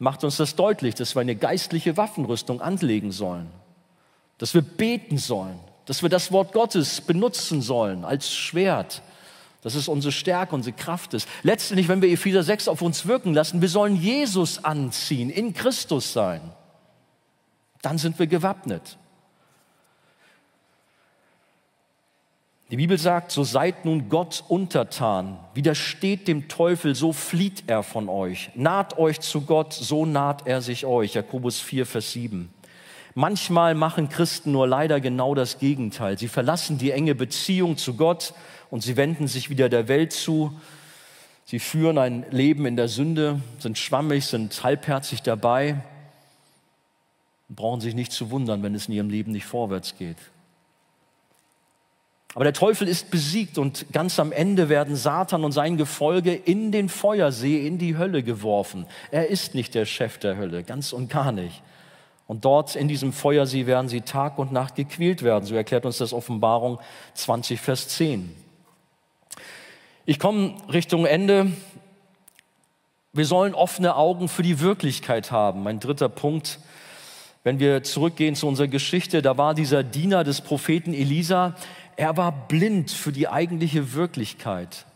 macht uns das deutlich, dass wir eine geistliche Waffenrüstung anlegen sollen, dass wir beten sollen, dass wir das Wort Gottes benutzen sollen als Schwert, dass es unsere Stärke, unsere Kraft ist. Letztendlich, wenn wir Epheser 6 auf uns wirken lassen, wir sollen Jesus anziehen, in Christus sein. Dann sind wir gewappnet. Die Bibel sagt, so seid nun Gott untertan, widersteht dem Teufel, so flieht er von euch. Naht euch zu Gott, so naht er sich euch. Jakobus 4, Vers 7. Manchmal machen Christen nur leider genau das Gegenteil. Sie verlassen die enge Beziehung zu Gott und sie wenden sich wieder der Welt zu. Sie führen ein Leben in der Sünde, sind schwammig, sind halbherzig dabei und brauchen sich nicht zu wundern, wenn es in ihrem Leben nicht vorwärts geht. Aber der Teufel ist besiegt und ganz am Ende werden Satan und sein Gefolge in den Feuersee, in die Hölle geworfen. Er ist nicht der Chef der Hölle, ganz und gar nicht. Und dort in diesem Feuersee werden sie Tag und Nacht gequält werden. So erklärt uns das Offenbarung 20, Vers 10. Ich komme Richtung Ende. Wir sollen offene Augen für die Wirklichkeit haben. Mein dritter Punkt. Wenn wir zurückgehen zu unserer Geschichte, da war dieser Diener des Propheten Elisa, er war blind für die eigentliche Wirklichkeit.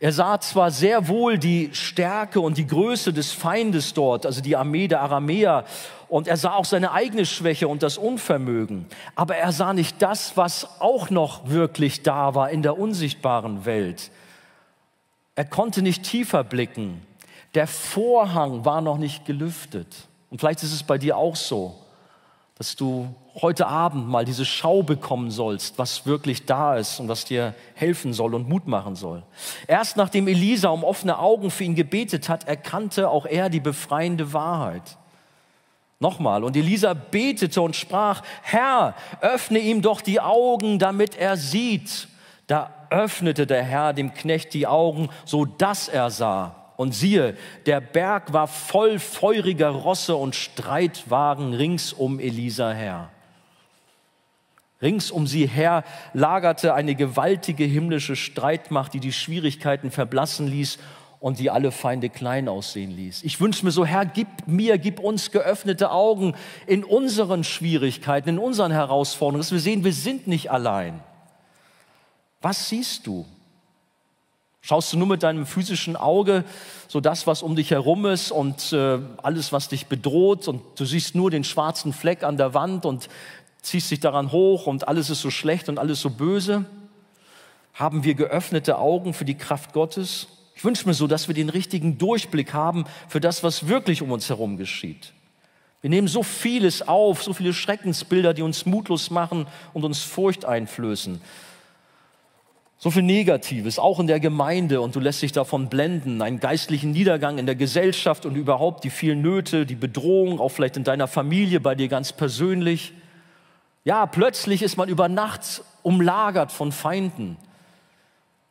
Er sah zwar sehr wohl die Stärke und die Größe des Feindes dort, also die Armee der Aramäer, und er sah auch seine eigene Schwäche und das Unvermögen, aber er sah nicht das, was auch noch wirklich da war in der unsichtbaren Welt. Er konnte nicht tiefer blicken. Der Vorhang war noch nicht gelüftet. Und vielleicht ist es bei dir auch so dass du heute Abend mal diese Schau bekommen sollst, was wirklich da ist und was dir helfen soll und Mut machen soll. Erst nachdem Elisa um offene Augen für ihn gebetet hat, erkannte auch er die befreiende Wahrheit. Nochmal, und Elisa betete und sprach, Herr, öffne ihm doch die Augen, damit er sieht. Da öffnete der Herr dem Knecht die Augen, so dass er sah. Und siehe, der Berg war voll feuriger Rosse und Streitwagen rings um Elisa her. Rings um sie her lagerte eine gewaltige himmlische Streitmacht, die die Schwierigkeiten verblassen ließ und die alle Feinde klein aussehen ließ. Ich wünsche mir so, Herr, gib mir, gib uns geöffnete Augen in unseren Schwierigkeiten, in unseren Herausforderungen, dass wir sehen, wir sind nicht allein. Was siehst du? Schaust du nur mit deinem physischen Auge so das, was um dich herum ist und äh, alles, was dich bedroht und du siehst nur den schwarzen Fleck an der Wand und ziehst dich daran hoch und alles ist so schlecht und alles so böse? Haben wir geöffnete Augen für die Kraft Gottes? Ich wünsche mir so, dass wir den richtigen Durchblick haben für das, was wirklich um uns herum geschieht. Wir nehmen so vieles auf, so viele Schreckensbilder, die uns mutlos machen und uns Furcht einflößen. So viel Negatives, auch in der Gemeinde und du lässt dich davon blenden, einen geistlichen Niedergang in der Gesellschaft und überhaupt die vielen Nöte, die Bedrohung, auch vielleicht in deiner Familie, bei dir ganz persönlich. Ja, plötzlich ist man über Nacht umlagert von Feinden.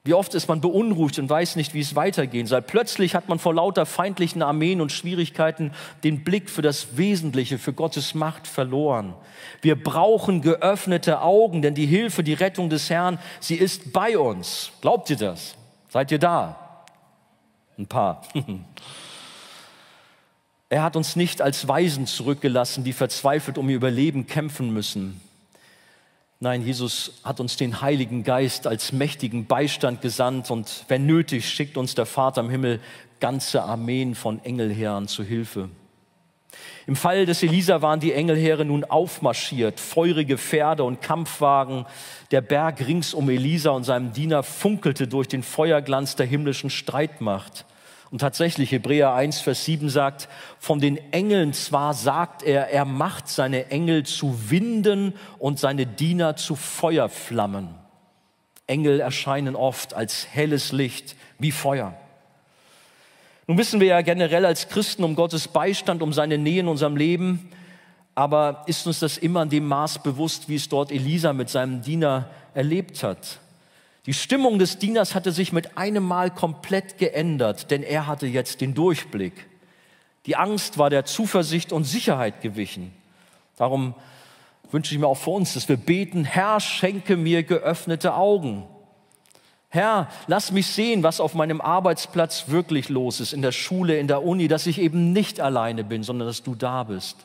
Wie oft ist man beunruhigt und weiß nicht, wie es weitergehen soll. Plötzlich hat man vor lauter feindlichen Armeen und Schwierigkeiten den Blick für das Wesentliche, für Gottes Macht verloren. Wir brauchen geöffnete Augen, denn die Hilfe, die Rettung des Herrn, sie ist bei uns. Glaubt ihr das? Seid ihr da? Ein paar. Er hat uns nicht als Weisen zurückgelassen, die verzweifelt um ihr Überleben kämpfen müssen. Nein, Jesus hat uns den Heiligen Geist als mächtigen Beistand gesandt und wenn nötig schickt uns der Vater im Himmel ganze Armeen von Engelheeren zu Hilfe. Im Fall des Elisa waren die Engelheere nun aufmarschiert, feurige Pferde und Kampfwagen. Der Berg rings um Elisa und seinem Diener funkelte durch den Feuerglanz der himmlischen Streitmacht. Und tatsächlich, Hebräer 1, Vers 7 sagt, von den Engeln zwar sagt er, er macht seine Engel zu Winden und seine Diener zu Feuerflammen. Engel erscheinen oft als helles Licht wie Feuer. Nun wissen wir ja generell als Christen um Gottes Beistand, um seine Nähe in unserem Leben, aber ist uns das immer in dem Maß bewusst, wie es dort Elisa mit seinem Diener erlebt hat? Die Stimmung des Dieners hatte sich mit einem Mal komplett geändert, denn er hatte jetzt den Durchblick. Die Angst war der Zuversicht und Sicherheit gewichen. Darum wünsche ich mir auch für uns, dass wir beten, Herr, schenke mir geöffnete Augen. Herr, lass mich sehen, was auf meinem Arbeitsplatz wirklich los ist, in der Schule, in der Uni, dass ich eben nicht alleine bin, sondern dass du da bist.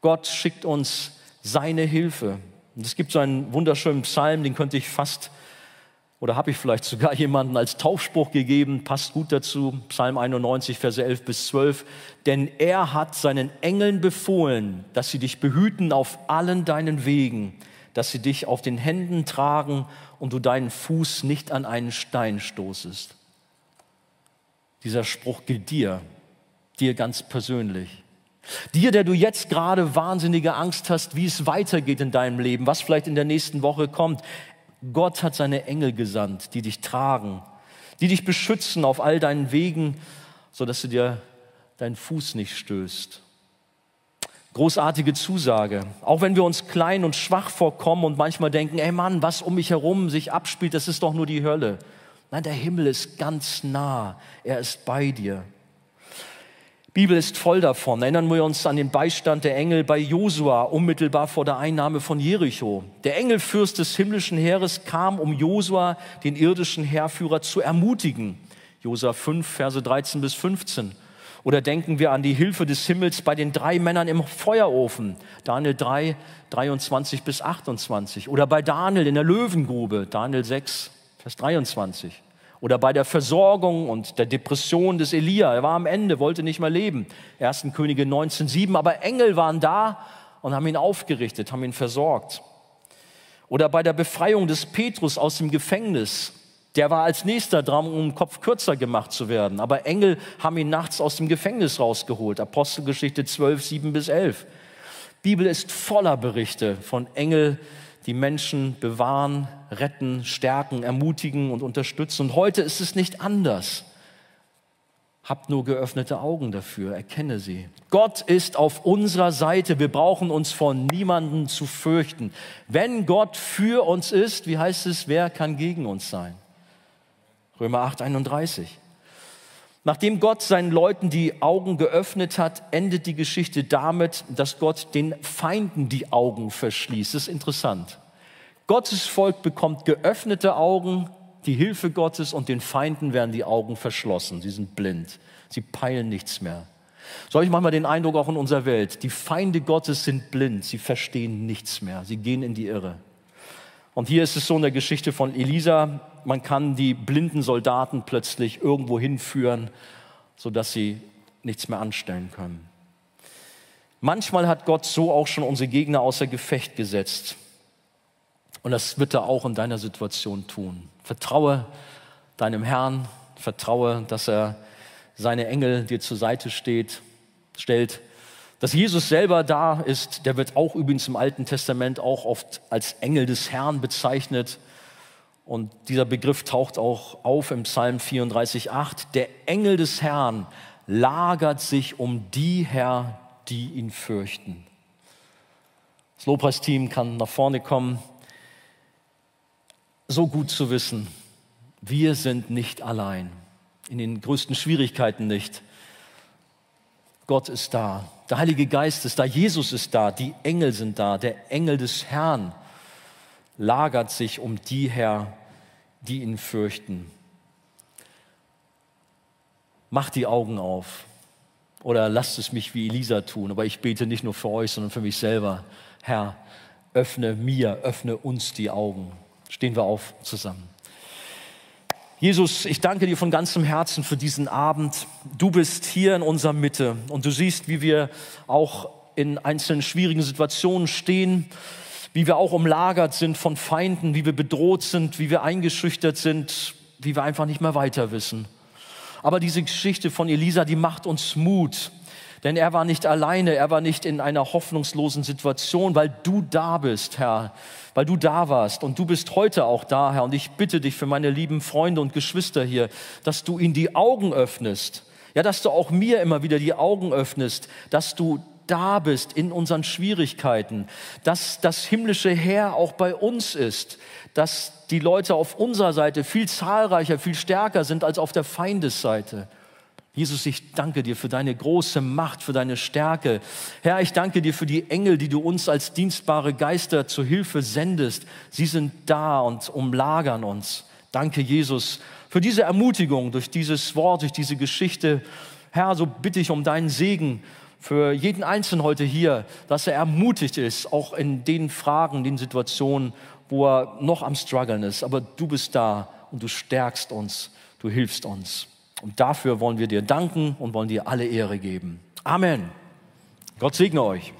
Gott schickt uns seine Hilfe. Und es gibt so einen wunderschönen Psalm, den könnte ich fast oder habe ich vielleicht sogar jemanden als Taufspruch gegeben, passt gut dazu, Psalm 91, Verse 11 bis 12. Denn er hat seinen Engeln befohlen, dass sie dich behüten auf allen deinen Wegen, dass sie dich auf den Händen tragen und du deinen Fuß nicht an einen Stein stoßest. Dieser Spruch gilt dir, dir ganz persönlich. Dir, der du jetzt gerade wahnsinnige Angst hast, wie es weitergeht in deinem Leben, was vielleicht in der nächsten Woche kommt. Gott hat seine Engel gesandt, die dich tragen, die dich beschützen auf all deinen Wegen, sodass du dir deinen Fuß nicht stößt. Großartige Zusage. Auch wenn wir uns klein und schwach vorkommen und manchmal denken, ey Mann, was um mich herum sich abspielt, das ist doch nur die Hölle. Nein, der Himmel ist ganz nah. Er ist bei dir. Bibel ist voll davon. Erinnern wir uns an den Beistand der Engel bei Josua, unmittelbar vor der Einnahme von Jericho. Der Engelfürst des himmlischen Heeres kam, um Josua, den irdischen Heerführer, zu ermutigen. Josua 5, Verse 13 bis 15. Oder denken wir an die Hilfe des Himmels bei den drei Männern im Feuerofen, Daniel 3, 23 bis 28. Oder bei Daniel in der Löwengrube, Daniel 6, Vers 23. Oder bei der Versorgung und der Depression des Elia. Er war am Ende, wollte nicht mehr leben. 1. Könige 19,7. Aber Engel waren da und haben ihn aufgerichtet, haben ihn versorgt. Oder bei der Befreiung des Petrus aus dem Gefängnis. Der war als nächster dran, um den Kopf kürzer gemacht zu werden. Aber Engel haben ihn nachts aus dem Gefängnis rausgeholt. Apostelgeschichte 12, 7 bis 11. Bibel ist voller Berichte von Engel, die Menschen bewahren, retten, stärken, ermutigen und unterstützen. Und heute ist es nicht anders. Habt nur geöffnete Augen dafür, erkenne sie. Gott ist auf unserer Seite. Wir brauchen uns vor niemanden zu fürchten. Wenn Gott für uns ist, wie heißt es, wer kann gegen uns sein? Römer 8, 31. Nachdem Gott seinen Leuten die Augen geöffnet hat, endet die Geschichte damit, dass Gott den Feinden die Augen verschließt. Das ist interessant. Gottes Volk bekommt geöffnete Augen, die Hilfe Gottes und den Feinden werden die Augen verschlossen. Sie sind blind. Sie peilen nichts mehr. So ich manchmal den Eindruck auch in unserer Welt. Die Feinde Gottes sind blind. Sie verstehen nichts mehr. Sie gehen in die Irre. Und hier ist es so in der Geschichte von Elisa, man kann die blinden Soldaten plötzlich irgendwo hinführen, sodass sie nichts mehr anstellen können. Manchmal hat Gott so auch schon unsere Gegner außer Gefecht gesetzt. Und das wird er auch in deiner Situation tun. Vertraue deinem Herrn, vertraue, dass er seine Engel dir zur Seite steht, stellt dass Jesus selber da ist, der wird auch übrigens im Alten Testament auch oft als Engel des Herrn bezeichnet. Und dieser Begriff taucht auch auf im Psalm 34,8. Der Engel des Herrn lagert sich um die her, die ihn fürchten. Das Lobpreisteam kann nach vorne kommen. So gut zu wissen, wir sind nicht allein, in den größten Schwierigkeiten nicht. Gott ist da, der Heilige Geist ist da, Jesus ist da, die Engel sind da, der Engel des Herrn lagert sich um die her, die ihn fürchten. Macht die Augen auf oder lasst es mich wie Elisa tun, aber ich bete nicht nur für euch, sondern für mich selber. Herr, öffne mir, öffne uns die Augen. Stehen wir auf zusammen. Jesus, ich danke dir von ganzem Herzen für diesen Abend. Du bist hier in unserer Mitte und du siehst, wie wir auch in einzelnen schwierigen Situationen stehen, wie wir auch umlagert sind von Feinden, wie wir bedroht sind, wie wir eingeschüchtert sind, wie wir einfach nicht mehr weiter wissen. Aber diese Geschichte von Elisa, die macht uns Mut. Denn er war nicht alleine, er war nicht in einer hoffnungslosen Situation, weil du da bist, Herr weil du da warst und du bist heute auch da, Herr. Und ich bitte dich für meine lieben Freunde und Geschwister hier, dass du ihnen die Augen öffnest. Ja, dass du auch mir immer wieder die Augen öffnest, dass du da bist in unseren Schwierigkeiten, dass das himmlische Heer auch bei uns ist, dass die Leute auf unserer Seite viel zahlreicher, viel stärker sind als auf der Feindesseite. Jesus, ich danke dir für deine große Macht, für deine Stärke. Herr, ich danke dir für die Engel, die du uns als dienstbare Geister zur Hilfe sendest. Sie sind da und umlagern uns. Danke, Jesus, für diese Ermutigung durch dieses Wort, durch diese Geschichte. Herr, so bitte ich um deinen Segen für jeden Einzelnen heute hier, dass er ermutigt ist, auch in den Fragen, den Situationen, wo er noch am Struggeln ist. Aber du bist da und du stärkst uns, du hilfst uns. Und dafür wollen wir dir danken und wollen dir alle Ehre geben. Amen. Gott segne euch.